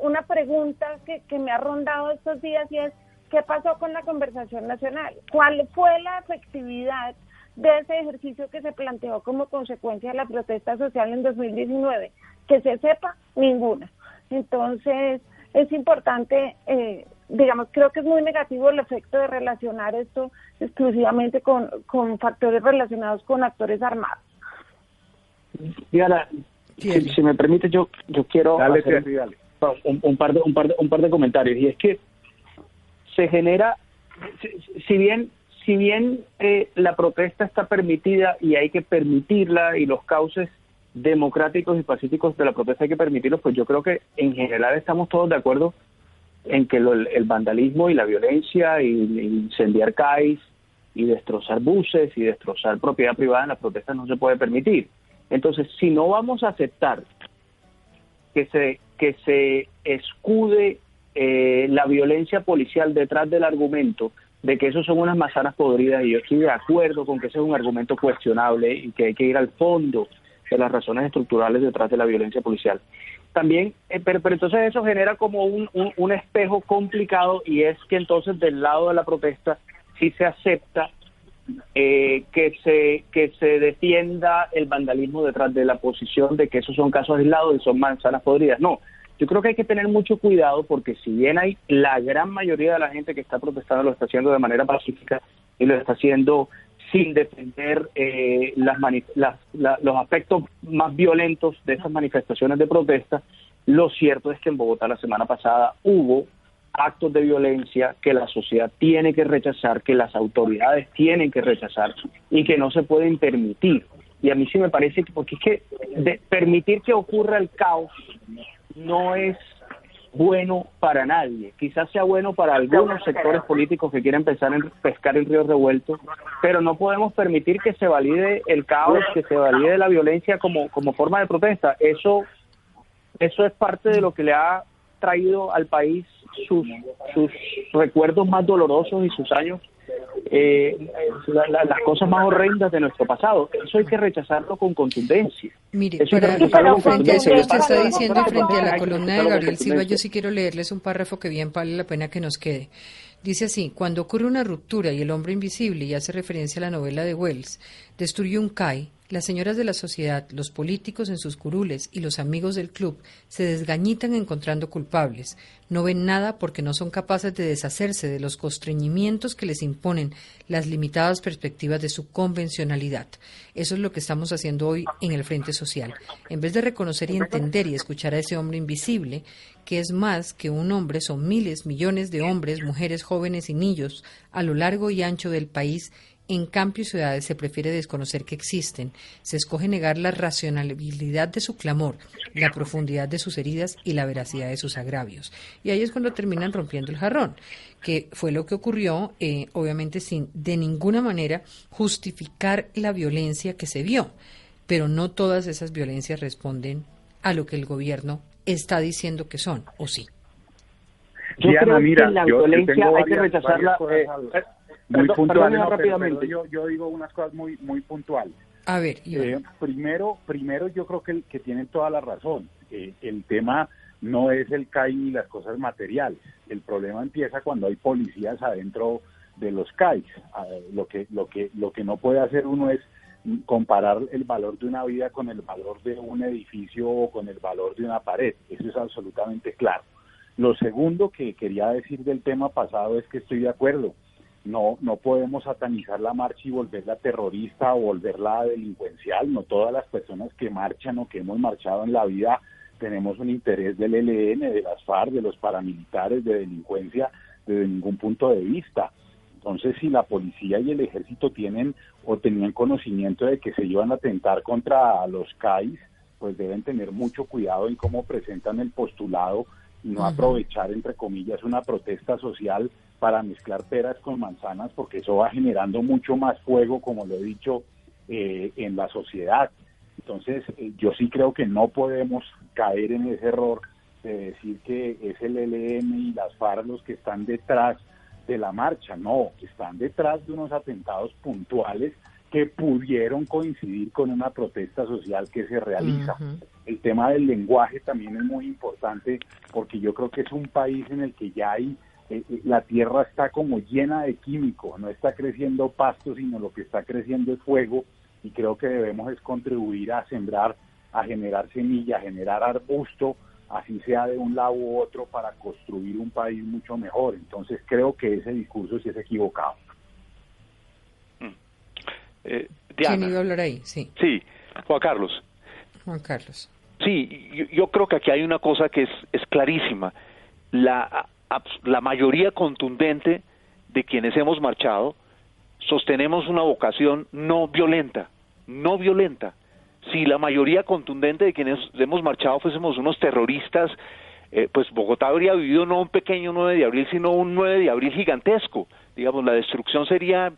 una pregunta que, que me ha rondado estos días y es, ¿qué pasó con la conversación nacional? ¿Cuál fue la efectividad de ese ejercicio que se planteó como consecuencia de la protesta social en 2019. Que se sepa, ninguna. Entonces, es importante, eh, digamos, creo que es muy negativo el efecto de relacionar esto exclusivamente con, con factores relacionados con actores armados. Diana, si, si me permite, yo, yo quiero Dale, hacer Terry, dale. un, un par de, un, par de, un par de comentarios. Y es que se genera, si, si bien, si bien eh, la protesta está permitida y hay que permitirla y los cauces democráticos y pacíficos de la protesta hay que permitirlos, pues yo creo que en general estamos todos de acuerdo en que lo- el vandalismo y la violencia y, y incendiar CAIs y destrozar buses y destrozar propiedad privada en las protestas no se puede permitir. Entonces, si no vamos a aceptar que se que se escude eh, la violencia policial detrás del argumento de que eso son unas manzanas podridas y yo estoy de acuerdo con que ese es un argumento cuestionable y que hay que ir al fondo de las razones estructurales detrás de la violencia policial. También, eh, pero, pero entonces eso genera como un, un, un espejo complicado y es que entonces del lado de la protesta sí se acepta eh, que se que se defienda el vandalismo detrás de la posición de que esos son casos aislados y son manzanas podridas. No, yo creo que hay que tener mucho cuidado porque si bien hay la gran mayoría de la gente que está protestando lo está haciendo de manera pacífica y lo está haciendo sin defender eh, las las- la- los aspectos más violentos de esas manifestaciones de protesta, lo cierto es que en Bogotá la semana pasada hubo actos de violencia que la sociedad tiene que rechazar, que las autoridades tienen que rechazar y que no se pueden permitir. Y a mí sí me parece que, porque es que de- permitir que ocurra el caos no es bueno para nadie. Quizás sea bueno para algunos sectores políticos que quieren pensar en pescar en río revuelto, pero no podemos permitir que se valide el caos, que se valide la violencia como, como forma de protesta. Eso, eso es parte de lo que le ha traído al país sus, sus recuerdos más dolorosos y sus años, eh, la- la- las cosas más horrendas de nuestro pasado. Eso hay que rechazarlo con contundencia. Mire, Eso para, frente a eso que usted está diciendo frente a la columna de Gabriel Silva, yo sí quiero leerles un párrafo que bien vale la pena que nos quede. Dice así, cuando ocurre una ruptura y el hombre invisible, y hace referencia a la novela de Wells, destruye un CAI, las señoras de la sociedad, los políticos en sus curules y los amigos del club se desgañitan encontrando culpables. No ven nada porque no son capaces de deshacerse de los constreñimientos que les imponen las limitadas perspectivas de su convencionalidad. Eso es lo que estamos haciendo hoy en el Frente Social. En vez de reconocer y entender y escuchar a ese hombre invisible, que es más que un hombre, son miles, millones de hombres, mujeres, jóvenes y niños a lo largo y ancho del país. En campo y ciudades se prefiere desconocer que existen. Se escoge negar la racionalidad de su clamor, la profundidad de sus heridas y la veracidad de sus agravios. Y ahí es cuando terminan rompiendo el jarrón, que fue lo que ocurrió, eh, obviamente sin de ninguna manera justificar la violencia que se vio. Pero no todas esas violencias responden a lo que el gobierno está diciendo que son, ¿o sí? Yo Diana, creo mira, que la yo- yo violencia hay que rechazarla. varias eh, cosas eh, muy perdón- no, pero- rápidamente. pero yo, yo digo unas cosas muy, muy puntuales. A ver. Eh, primero, primero yo creo que, que tienen toda la razón. Eh, el tema no es el CAI ni las cosas materiales. El problema empieza cuando hay policías adentro de los CAIs. Ah, lo que lo que lo que no puede hacer uno es comparar el valor de una vida con el valor de un edificio o con el valor de una pared. Eso es absolutamente claro. Lo segundo que quería decir del tema pasado es que estoy de acuerdo. No, no podemos satanizar la marcha y volverla terrorista o volverla delincuencial. No todas las personas que marchan o que hemos marchado en la vida tenemos un interés del ELN, de las FARC, de los paramilitares, de delincuencia, desde ningún punto de vista. Entonces, si la policía y el ejército tienen o tenían conocimiento de que se iban a atentar contra los CAIs, pues deben tener mucho cuidado en cómo presentan el postulado y no aprovechar, entre comillas, una protesta social para mezclar peras con manzanas, porque eso va generando mucho más fuego, como lo he dicho, eh, en la sociedad. Entonces, eh, yo sí creo que no podemos caer en ese error de decir que es el ELN y las FARC los que están detrás de la marcha. No, están detrás de unos atentados puntuales que pudieron coincidir con una protesta social que se realiza. El tema del lenguaje también es muy importante porque yo creo que es un país en el que ya hay eh, eh, la tierra está como llena de químicos, no está creciendo pasto, sino lo que está creciendo es fuego y creo que debemos es contribuir a sembrar, a generar semilla, a generar arbusto, así sea de un lado u otro, para construir un país mucho mejor. Entonces creo que ese discurso sí es equivocado. Eh, ¿Quién Diana. iba a hablar ahí? Sí, Sí, Juan Carlos. Juan Carlos. Sí, yo, yo creo que aquí hay una cosa que es, es clarísima. La, la mayoría contundente de quienes hemos marchado sostenemos una vocación no violenta, no violenta. Si la mayoría contundente de quienes hemos marchado fuésemos unos terroristas, eh, pues Bogotá habría vivido no un pequeño 9 de abril, sino un 9 de abril gigantesco. Digamos, la destrucción sería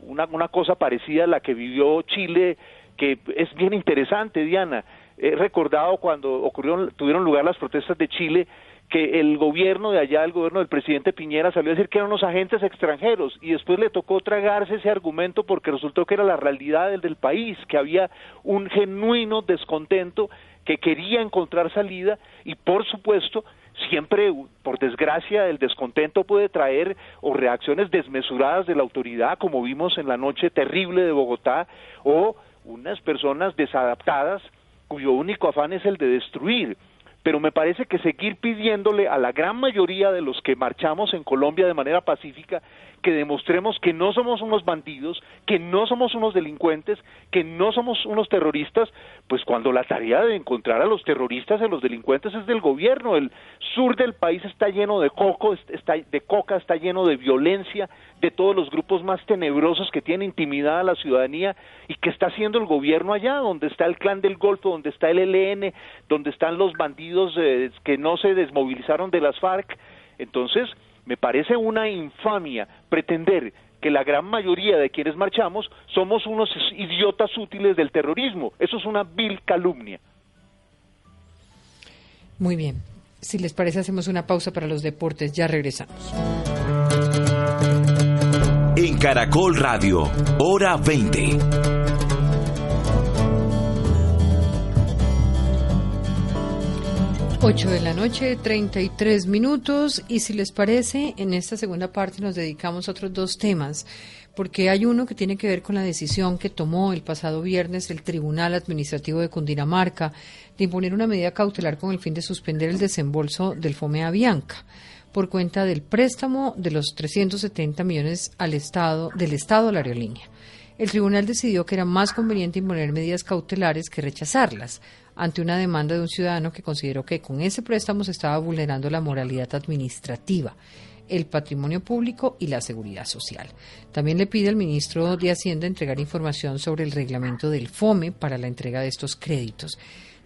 una, una cosa parecida a la que vivió Chile, que es bien interesante, Diana. He recordado cuando ocurrieron, tuvieron lugar las protestas de Chile, que el gobierno de allá, el gobierno del presidente Piñera, salió a decir que eran unos agentes extranjeros y después le tocó tragarse ese argumento porque resultó que era la realidad del, del país, que había un genuino descontento que quería encontrar salida y por supuesto siempre por desgracia el descontento puede traer o reacciones desmesuradas de la autoridad como vimos en la noche terrible de Bogotá o unas personas desadaptadas cuyo único afán es el de destruir pero me parece que seguir pidiéndole a la gran mayoría de los que marchamos en Colombia de manera pacífica que demostremos que no somos unos bandidos, que no somos unos delincuentes, que no somos unos terroristas, pues cuando la tarea de encontrar a los terroristas y a los delincuentes es del gobierno, el sur del país está lleno de coco, está de coca, está lleno de violencia, de todos los grupos más tenebrosos que tienen intimidad a la ciudadanía y que está haciendo el gobierno allá, donde está el clan del Golfo, donde está el ELN, donde están los bandidos eh, que no se desmovilizaron de las FARC. Entonces, me parece una infamia pretender que la gran mayoría de quienes marchamos somos unos idiotas útiles del terrorismo. Eso es una vil calumnia. Muy bien. Si les parece, hacemos una pausa para los deportes. Ya regresamos. En Caracol Radio, hora 20. Ocho de la noche, 33 minutos. Y si les parece, en esta segunda parte nos dedicamos a otros dos temas, porque hay uno que tiene que ver con la decisión que tomó el pasado viernes el Tribunal Administrativo de Cundinamarca de imponer una medida cautelar con el fin de suspender el desembolso del FOMEA Bianca por cuenta del préstamo de los 370 millones al Estado, del Estado a la aerolínea. El tribunal decidió que era más conveniente imponer medidas cautelares que rechazarlas ante una demanda de un ciudadano que consideró que con ese préstamo se estaba vulnerando la moralidad administrativa, el patrimonio público y la seguridad social. También le pide al ministro de Hacienda entregar información sobre el reglamento del FOME para la entrega de estos créditos.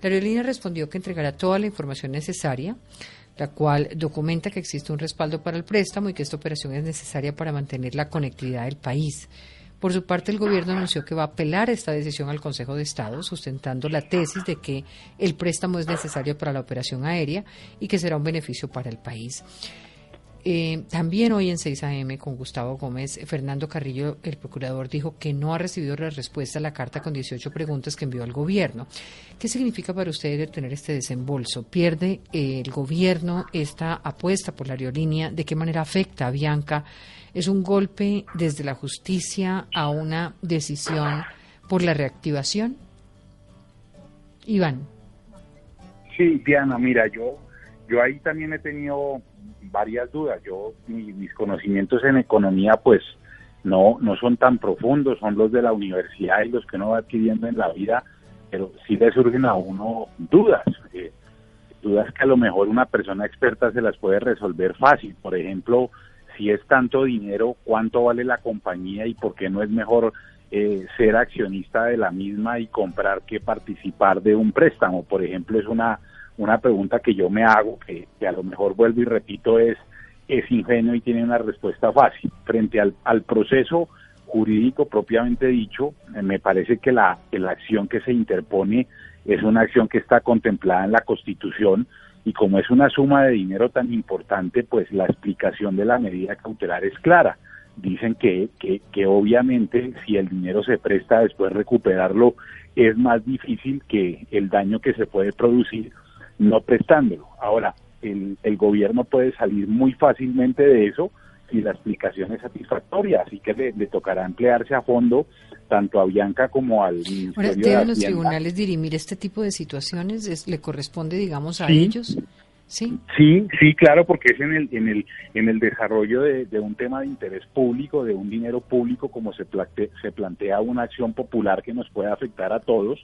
La aerolínea respondió que entregará toda la información necesaria la cual documenta que existe un respaldo para el préstamo y que esta operación es necesaria para mantener la conectividad del país. Por su parte, el gobierno anunció que va a apelar esta decisión al Consejo de Estado, sustentando la tesis de que el préstamo es necesario para la operación aérea y que será un beneficio para el país. Eh, también hoy en 6 AM con Gustavo Gómez, Fernando Carrillo, el procurador, dijo que no ha recibido la respuesta a la carta con 18 preguntas que envió al gobierno. ¿Qué significa para ustedes detener este desembolso? ¿Pierde eh, el gobierno esta apuesta por la aerolínea? ¿De qué manera afecta a Bianca? ¿Es un golpe desde la justicia a una decisión por la reactivación? Iván. Sí, Diana, mira, yo, yo ahí también he tenido varias dudas. Yo, mi- mis conocimientos en economía, pues, no, no son tan profundos, son los de la universidad y los que uno va adquiriendo en la vida, pero sí le surgen a uno dudas. eh, dudas que a lo mejor una persona experta se las puede resolver fácil. Por ejemplo, si es tanto dinero, ¿cuánto vale la compañía y por qué no es mejor eh, ser accionista de la misma y comprar que participar de un préstamo? Por ejemplo, es una, una pregunta que yo me hago, que, a lo mejor vuelvo y repito, es, es ingenuo y tiene una respuesta fácil. Frente al, al proceso jurídico propiamente dicho, eh, me parece que la, que la acción que se interpone es una acción que está contemplada en la Constitución y como es una suma de dinero tan importante, pues la explicación de la medida cautelar es clara. Dicen que, que, obviamente si el dinero se presta después recuperarlo es más difícil que el daño que se puede producir no prestándolo. Ahora, el, el gobierno puede salir muy fácilmente de eso si la explicación es satisfactoria, así que le, le tocará emplearse a fondo tanto a Bianca como al Ministerio Ahora, de ¿deben los Hacienda. tribunales dirimir este tipo de situaciones? ¿Es- ¿Le corresponde, digamos, a Sí. ellos? Sí. Sí, sí, claro, porque es en el en el en el desarrollo de, de un tema de interés público, de un dinero público, como se plante- se plantea una acción popular que nos puede afectar a todos.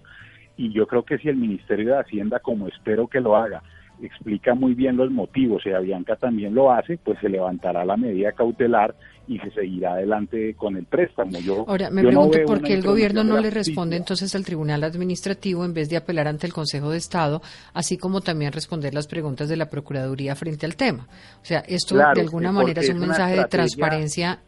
Y yo creo que si el Ministerio de Hacienda, como espero que lo haga, explica muy bien los motivos, y a Bianca también lo hace, pues se levantará la medida cautelar y se seguirá adelante con el préstamo. Yo, Ahora, me yo pregunto por qué el gobierno no le responde entonces al Tribunal Administrativo en vez de apelar ante el Consejo de Estado, así como también responder las preguntas de la Procuraduría frente al tema. O sea, esto Claro, de alguna manera es un mensaje de transparencia.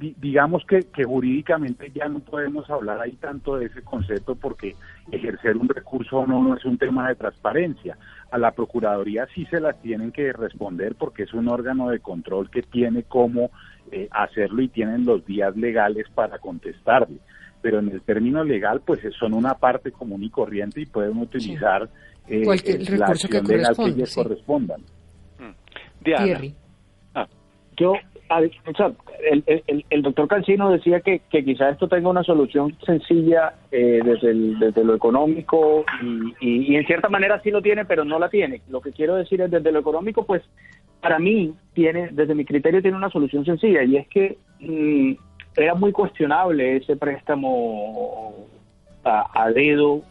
Di- digamos que, que jurídicamente ya no podemos hablar ahí tanto de ese concepto porque ejercer un recurso o no no es un tema de transparencia. A la Procuraduría sí se las tienen que responder porque es un órgano de control que tiene cómo eh, hacerlo y tienen los días legales para contestarle. Pero en el término legal, pues son una parte común y corriente y pueden utilizar eh, Cualquier eh, recurso la que acción legal que corresponda, ellos sí. correspondan. Diana. Thierry. Yo, a- el, el- el doctor Cancino decía que, que quizá esto tenga una solución sencilla eh, desde, el- desde lo económico y, y- y en cierta manera sí lo tiene, pero no la tiene. Lo que quiero decir es desde lo económico, pues para mí tiene, desde mi criterio tiene una solución sencilla y es que mm, era muy cuestionable ese préstamo a, a dedo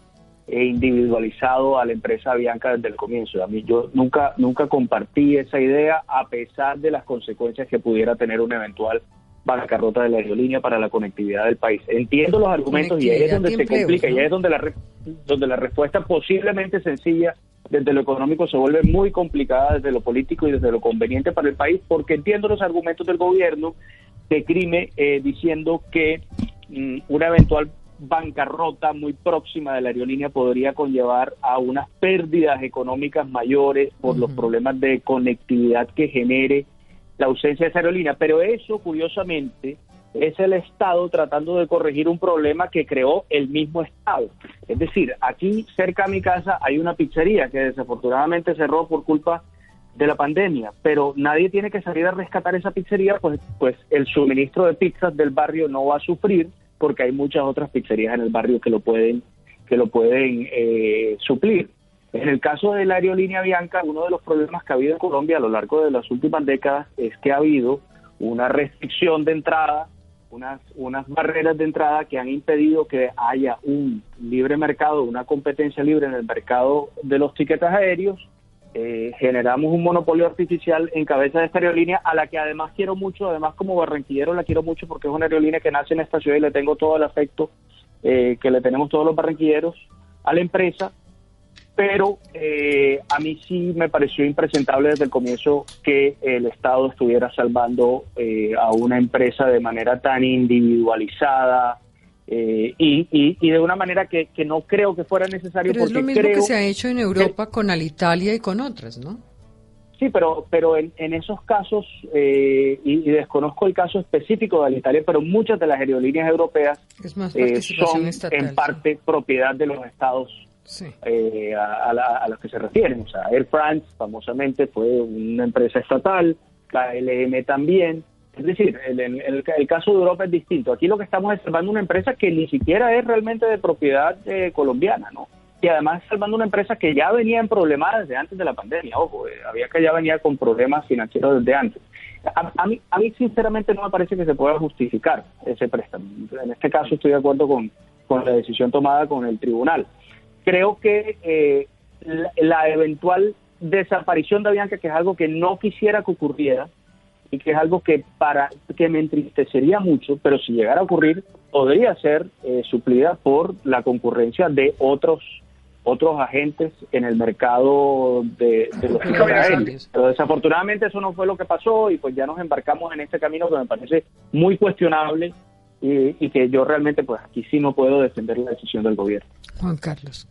e individualizado a la empresa Bianca desde el comienzo. A mí yo nunca nunca compartí esa idea a pesar de las consecuencias que pudiera tener una eventual bancarrota de la aerolínea para la conectividad del país. Entiendo los argumentos y ahí es donde se empleos, complica y ahí es donde la re- donde la respuesta posiblemente sencilla desde lo económico se vuelve muy complicada desde lo político y desde lo conveniente para el país porque entiendo los argumentos del gobierno de crime eh, diciendo que mm, una eventual bancarrota muy próxima de la aerolínea podría conllevar a unas pérdidas económicas mayores por los problemas de conectividad que genere la ausencia de esa aerolínea. Pero eso, curiosamente, es el Estado tratando de corregir un problema que creó el mismo Estado. Es decir, aquí cerca a mi casa hay una pizzería que desafortunadamente cerró por culpa de la pandemia, pero nadie tiene que salir a rescatar esa pizzería, pues, pues el suministro de pizzas del barrio no va a sufrir porque hay muchas otras pizzerías en el barrio que lo pueden que lo pueden eh, suplir. En el caso de la aerolínea Bianca, uno de los problemas que ha habido en Colombia a lo largo de las últimas décadas es que ha habido una restricción de entrada, unas, unas barreras de entrada que han impedido que haya un libre mercado, una competencia libre en el mercado de los tiquetes aéreos. Eh, generamos un monopolio artificial en cabeza de esta aerolínea, a la que además quiero mucho, además como barranquillero la quiero mucho porque es una aerolínea que nace en esta ciudad y le tengo todo el afecto eh, que le tenemos todos los barranquilleros a la empresa, pero eh, a mí sí me pareció impresentable desde el comienzo que el Estado estuviera salvando eh, a una empresa de manera tan individualizada eh, y, y, y de una manera que, que no creo que fuera necesario Pero es porque lo mismo creo que se ha hecho en Europa con Alitalia y con otras, ¿no? Sí, pero, pero en, en esos casos, eh, y, y desconozco el caso específico de Alitalia, pero muchas de las aerolíneas europeas Es más eh, son estatal. en parte propiedad de los estados Sí. eh, a, a la- a los que se refieren. O sea, Air France, famosamente, fue una empresa estatal, la LM también. Es decir, el, el- caso de Europa es distinto. Aquí lo que estamos es salvando una empresa que ni siquiera es realmente de propiedad eh, colombiana, ¿no? Y además salvando una empresa que ya venía en problemas desde antes de la pandemia. Ojo, eh, había que ya venía con problemas financieros desde antes. A, a mí, a mí, sinceramente, no me parece que se pueda justificar ese préstamo. En este caso, estoy de acuerdo con, la decisión tomada con el tribunal creo que eh, la, la eventual desaparición de Avianca, que es algo que no quisiera que ocurriera y que es algo que para que me entristecería mucho, pero si llegara a ocurrir, podría ser eh, suplida por la concurrencia de otros otros agentes en el mercado de, de los aéreos. Pero desafortunadamente eso no fue lo que pasó y pues ya nos embarcamos en este camino que me parece muy cuestionable y, y que yo realmente pues aquí sí no puedo defender la decisión del gobierno. Juan Carlos.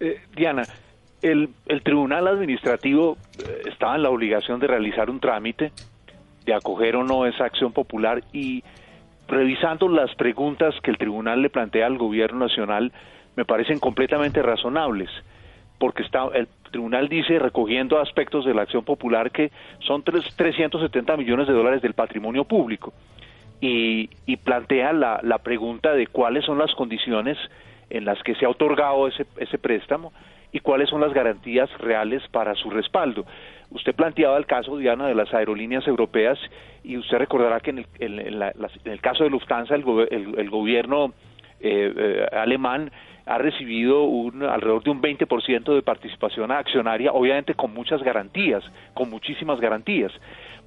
Eh, Diana, el, el Tribunal Administrativo eh, estaba en la obligación de realizar un trámite, de acoger o no esa acción popular y revisando las preguntas que el Tribunal le plantea al Gobierno Nacional, me parecen completamente razonables, porque está, el tribunal dice, recogiendo aspectos de la acción popular, que son tres, 370 millones de dólares del patrimonio público. Y, y plantea la, la pregunta de cuáles son las condiciones en las que se ha otorgado ese, ese préstamo y cuáles son las garantías reales para su respaldo. Usted planteaba el caso, Diana, de las aerolíneas europeas y usted recordará que en el, en, la- el caso de Lufthansa el, el- el gobierno eh, eh, alemán ha recibido un, alrededor de un 20% de participación accionaria, obviamente con muchas garantías, con muchísimas garantías,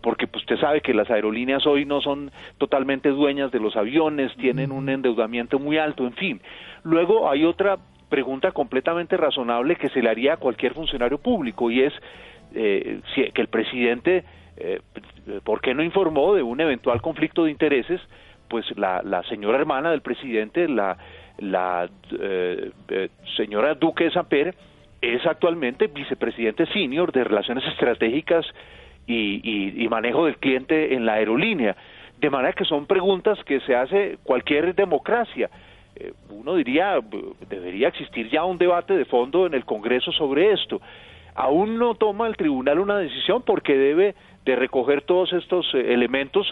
porque pues, usted sabe que las aerolíneas hoy no son totalmente dueñas de los aviones, tienen un endeudamiento muy alto, en fin. Luego hay otra pregunta completamente razonable que se le haría a cualquier funcionario público y es eh, si, que el presidente, eh, ¿por qué no informó de un eventual conflicto de intereses? Pues la, la señora hermana del presidente, la, la eh, eh, señora Duque de Samper, es actualmente vicepresidente senior de Relaciones Estratégicas y, y- manejo del cliente en la aerolínea. De manera que son preguntas que se hace cualquier democracia. Eh, uno diría, debería existir ya un debate de fondo en el Congreso sobre esto. Aún no toma el tribunal una decisión porque debe de recoger todos estos eh, elementos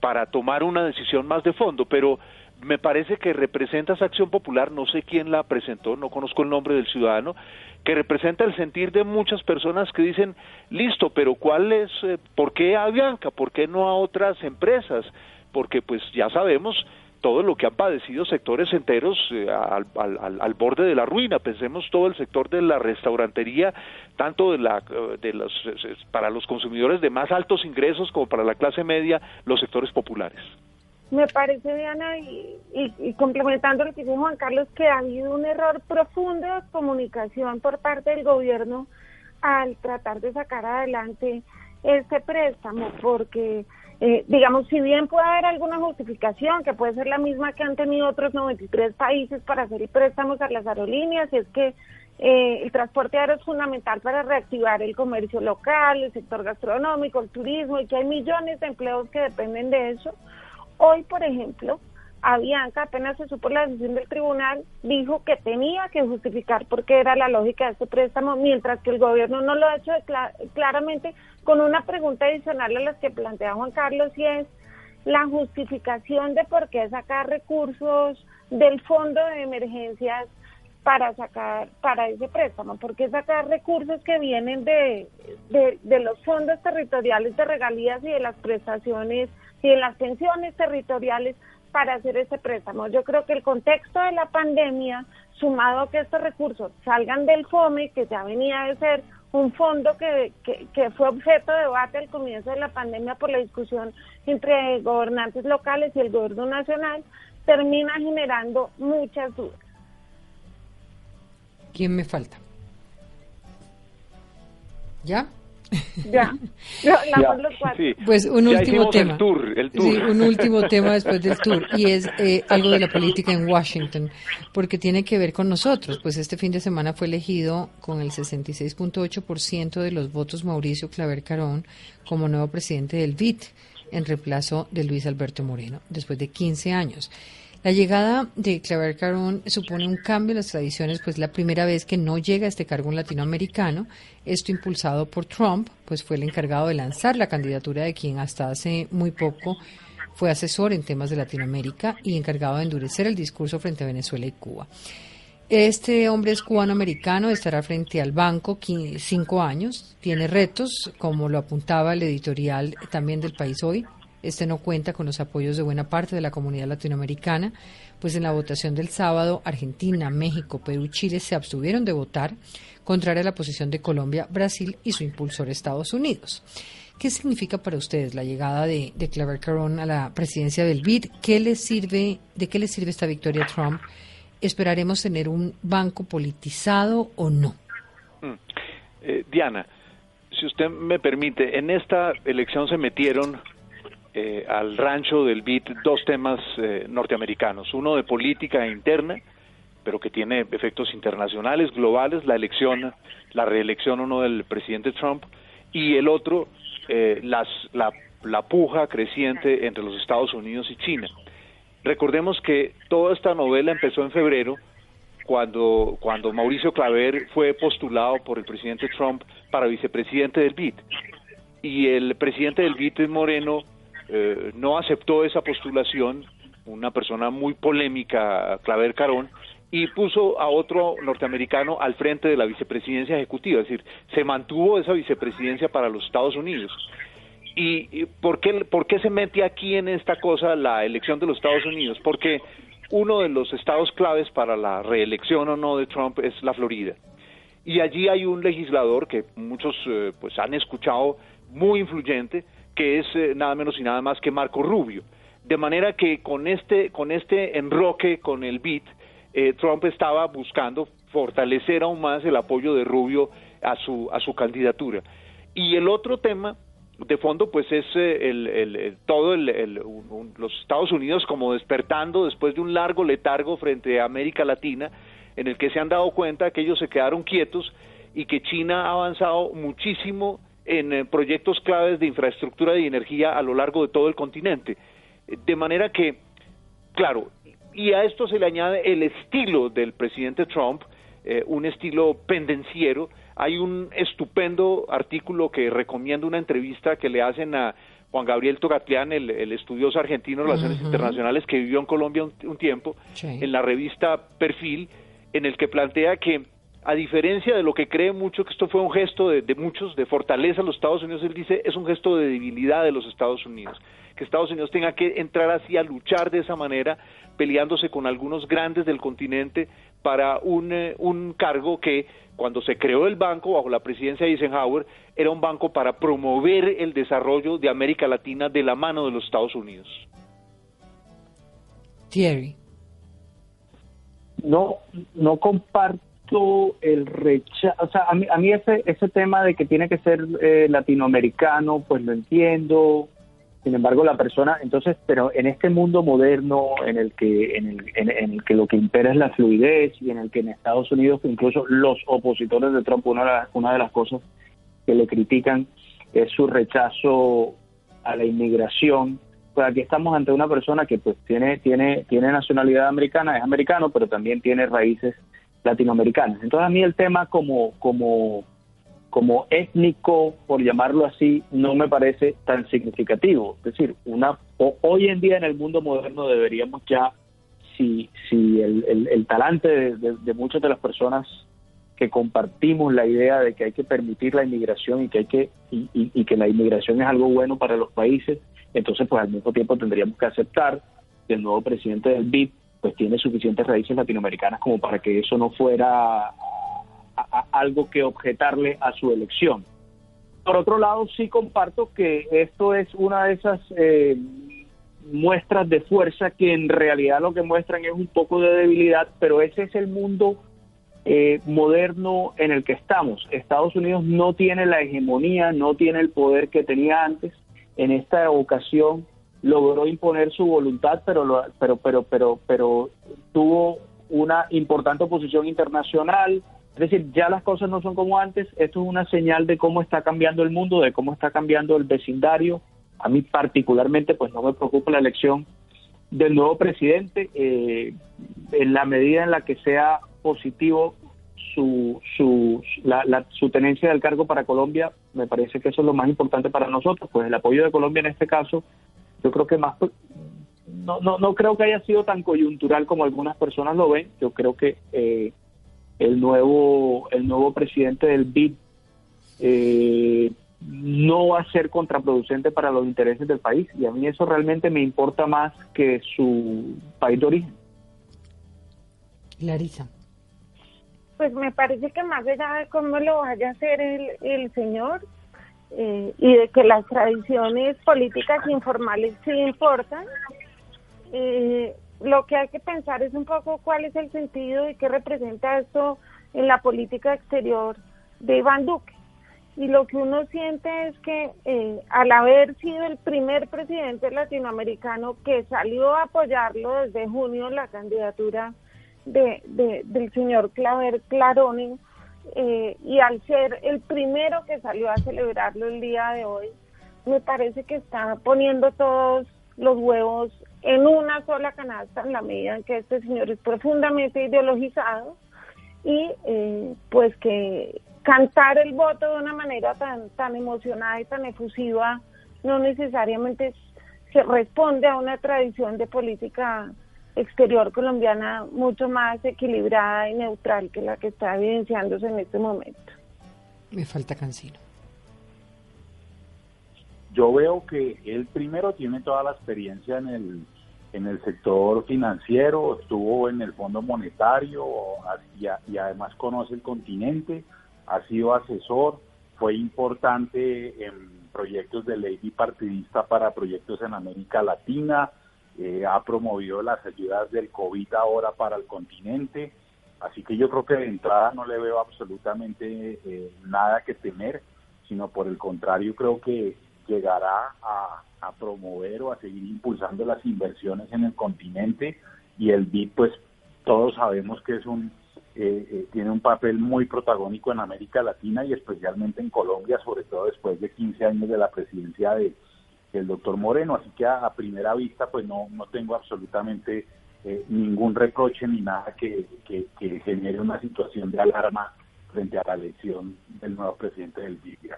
para tomar una decisión más de fondo, pero me parece que representa esa acción popular, no sé quién la presentó, no conozco el nombre del ciudadano, que representa el sentir de muchas personas que dicen, listo, pero ¿cuál es, eh, por qué a Bianca, por qué no a otras empresas? Porque pues ya sabemos todo lo que han padecido sectores enteros eh, al, al- al- borde de la ruina. Pensemos todo el sector de la restaurantería, tanto de la, eh, de los, eh, para los consumidores de más altos ingresos como para la clase media, los sectores populares. Me parece, Diana, y, complementando lo que dijo Juan Carlos, que ha habido un error profundo de comunicación por parte del gobierno al tratar de sacar adelante este préstamo, porque, eh, digamos, si bien puede haber alguna justificación, que puede ser la misma que han tenido otros 93 países para hacer préstamos a las aerolíneas, y es que eh, el transporte aéreo es fundamental para reactivar el comercio local, el sector gastronómico, el turismo, y que hay millones de empleos que dependen de eso. Hoy, por ejemplo, a Bianca, apenas se supo la decisión del tribunal, dijo que tenía que justificar por qué era la lógica de este préstamo, mientras que el gobierno no lo ha hecho claramente con una pregunta adicional a las que plantea Juan Carlos y es la justificación de por qué sacar recursos del fondo de emergencias para sacar para ese préstamo, por qué sacar recursos que vienen de, de los fondos territoriales de regalías y de las prestaciones y de las pensiones territoriales para hacer ese préstamo. Yo creo que el contexto de la pandemia, sumado a que estos recursos salgan del FOME, que ya venía de ser un fondo que, que, que fue objeto de debate al comienzo de la pandemia por la discusión entre gobernantes locales y el gobierno nacional, termina generando muchas dudas. ¿Quién me falta? ¿Ya? Ya, hablamos los cuatro. Pues un Ya último tema. el tour, el tour. Sí, un último tema después del tour y es eh, algo de la política en Washington, porque tiene que ver con nosotros. Pues este fin de semana fue elegido con el 66.8% de los votos Mauricio Claver Carón como nuevo presidente del BIT en reemplazo de Luis Alberto Moreno, después de 15 años. La llegada de Claver Carón supone un cambio en las tradiciones, pues la primera vez que no llega a este cargo un latinoamericano, esto impulsado por Trump, pues fue el encargado de lanzar la candidatura de quien hasta hace muy poco fue asesor en temas de Latinoamérica y encargado de endurecer el discurso frente a Venezuela y Cuba. Este hombre es cubano-americano, estará frente al banco cinco años, tiene retos, como lo apuntaba el editorial también del país hoy. Este no cuenta con los apoyos de buena parte de la comunidad latinoamericana, pues en la votación del sábado Argentina, México, Perú y Chile se abstuvieron de votar, contraria a la posición de Colombia, Brasil y su impulsor Estados Unidos. ¿Qué significa para ustedes la llegada de, de Claver Carón a la presidencia del BID? ¿Qué les sirve, ¿De qué le sirve esta victoria a Trump? ¿Esperaremos tener un banco politizado o no? Mm. Eh, Diana, si usted me permite, en esta elección se metieron eh, al rancho del BIT dos temas eh, norteamericanos, uno de política interna, pero que tiene efectos internacionales, globales, la elección, la reelección o no del presidente Trump, y el otro, eh, las, la, la puja creciente entre los Estados Unidos y China. Recordemos que toda esta novela empezó en febrero cuando, cuando Mauricio Claver fue postulado por el presidente Trump para vicepresidente del BID. Y el presidente del BID, Moreno, eh, no aceptó esa postulación, una persona muy polémica, Claver Carón, y puso a otro norteamericano al frente de la vicepresidencia ejecutiva, es decir, se mantuvo esa vicepresidencia para los Estados Unidos. ¿Y por qué, por qué se mete aquí en esta cosa la elección de los Estados Unidos? Porque uno de los estados claves para la reelección o no de Trump es la Florida. Y allí hay un legislador que muchos eh, pues han escuchado muy influyente, que es eh, nada menos y nada más que Marco Rubio. De manera que con este, con este enroque con el BIT, eh, Trump estaba buscando fortalecer aún más el apoyo de Rubio a su, a su candidatura. Y el otro tema de fondo pues es eh, el, todo el, los Estados Unidos como despertando después de un largo letargo frente a América Latina en el que se han dado cuenta que ellos se quedaron quietos y que China ha avanzado muchísimo en eh, proyectos claves de infraestructura de energía a lo largo de todo el continente. De manera que, claro, y a esto se le añade el estilo del presidente Trump, eh, un estilo pendenciero, hay un estupendo artículo que recomiendo una entrevista que le hacen a Juan Gabriel Togatlián, el, estudioso argentino de relaciones internacionales que vivió en Colombia un, tiempo, en la revista Perfil, en el que plantea que a diferencia de lo que cree mucho que esto fue un gesto de, de, muchos de fortaleza de los Estados Unidos, él dice es un gesto de debilidad de los Estados Unidos, que Estados Unidos tenga que entrar así a luchar de esa manera, peleándose con algunos grandes del continente para un, eh, un cargo que cuando se creó el banco bajo la presidencia de Eisenhower, era un banco para promover el desarrollo de América Latina de la mano de los Estados Unidos. Thierry. No, no comparto el rechazo, o sea, a mí, a mí ese, ese tema de que tiene que ser eh, latinoamericano, pues lo entiendo, sin embargo, la persona, entonces, pero en este mundo moderno en el que en el, que lo que impera es la fluidez y en el que en Estados Unidos incluso los opositores de Trump una de las, una de las cosas que le critican es su rechazo a la inmigración. Pues aquí estamos ante una persona que pues tiene tiene tiene nacionalidad americana, es americano, pero también tiene raíces latinoamericanas. Entonces a mí el tema como como como étnico, por llamarlo así, no me parece tan significativo. Es decir, una hoy en día en el mundo moderno deberíamos ya, si, si el, el, talante de, muchas de las personas que compartimos la idea de que hay que permitir la inmigración y que hay que y, y, que la inmigración es algo bueno para los países, entonces pues al mismo tiempo tendríamos que aceptar que el nuevo presidente del BID pues tiene suficientes raíces latinoamericanas como para que eso no fuera algo que objetarle a su elección. Por otro lado, sí comparto que esto es una de esas eh, muestras de fuerza que en realidad lo que muestran es un poco de debilidad, pero ese es el mundo eh, moderno en el que estamos. Estados Unidos no tiene la hegemonía, no tiene el poder que tenía antes. En esta ocasión logró imponer su voluntad, pero pero pero pero pero tuvo una importante oposición internacional, es decir, ya las cosas no son como antes, esto es una señal de cómo está cambiando el mundo, de cómo está cambiando el vecindario. A mí particularmente, pues no me preocupa la elección del nuevo presidente, eh, en la medida en la que sea positivo su, su, la, su tenencia del cargo para Colombia, me parece que eso es lo más importante para nosotros, pues el apoyo de Colombia en este caso, yo creo que más, no, no, no creo que haya sido tan coyuntural como algunas personas lo ven, yo creo que eh, el nuevo, el nuevo presidente del BID eh, no va a ser contraproducente para los intereses del país y a mí eso realmente me importa más que su país de origen. Larisa. Pues me parece que más allá de cómo lo vaya a hacer el, el señor eh, y de que las tradiciones políticas informales sí importan, eh, lo que hay que pensar es un poco cuál es el sentido y qué representa esto en la política exterior de Iván Duque. Y lo que uno siente es que eh, al haber sido el primer presidente latinoamericano que salió a apoyarlo desde junio en la candidatura de, del señor Claver Clarone, eh, y al ser el primero que salió a celebrarlo el día de hoy, me parece que está poniendo todos los huevos en una sola canasta en la medida en que este señor es profundamente ideologizado y eh, pues que cantar el voto de una manera tan tan emocionada y tan efusiva no necesariamente se responde a una tradición de política exterior colombiana mucho más equilibrada y neutral que la que está evidenciándose en este momento. Me falta Cancino. Yo veo que él primero tiene toda la experiencia en el en el sector financiero, estuvo en el Fondo Monetario y, y además conoce el continente, ha sido asesor, fue importante en proyectos de ley bipartidista para proyectos en América Latina, eh, ha promovido las ayudas del COVID ahora para el continente, así que yo creo que de entrada no le veo absolutamente eh, nada que temer, sino por el contrario creo que llegará a, promover o a seguir impulsando las inversiones en el continente y el BID pues todos sabemos que es un eh, tiene un papel muy protagónico en América Latina y especialmente en Colombia, sobre todo después de 15 años de la presidencia de, del doctor Moreno. Así que a, primera vista, pues no, no tengo absolutamente eh, ningún reproche ni nada que, genere una situación de alarma frente a la elección del nuevo presidente del BID.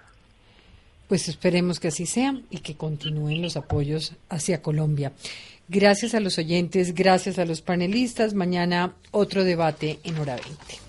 Pues esperemos que así sea y que continúen los apoyos hacia Colombia. Gracias a los oyentes, gracias a los panelistas. Mañana otro debate en hora 20.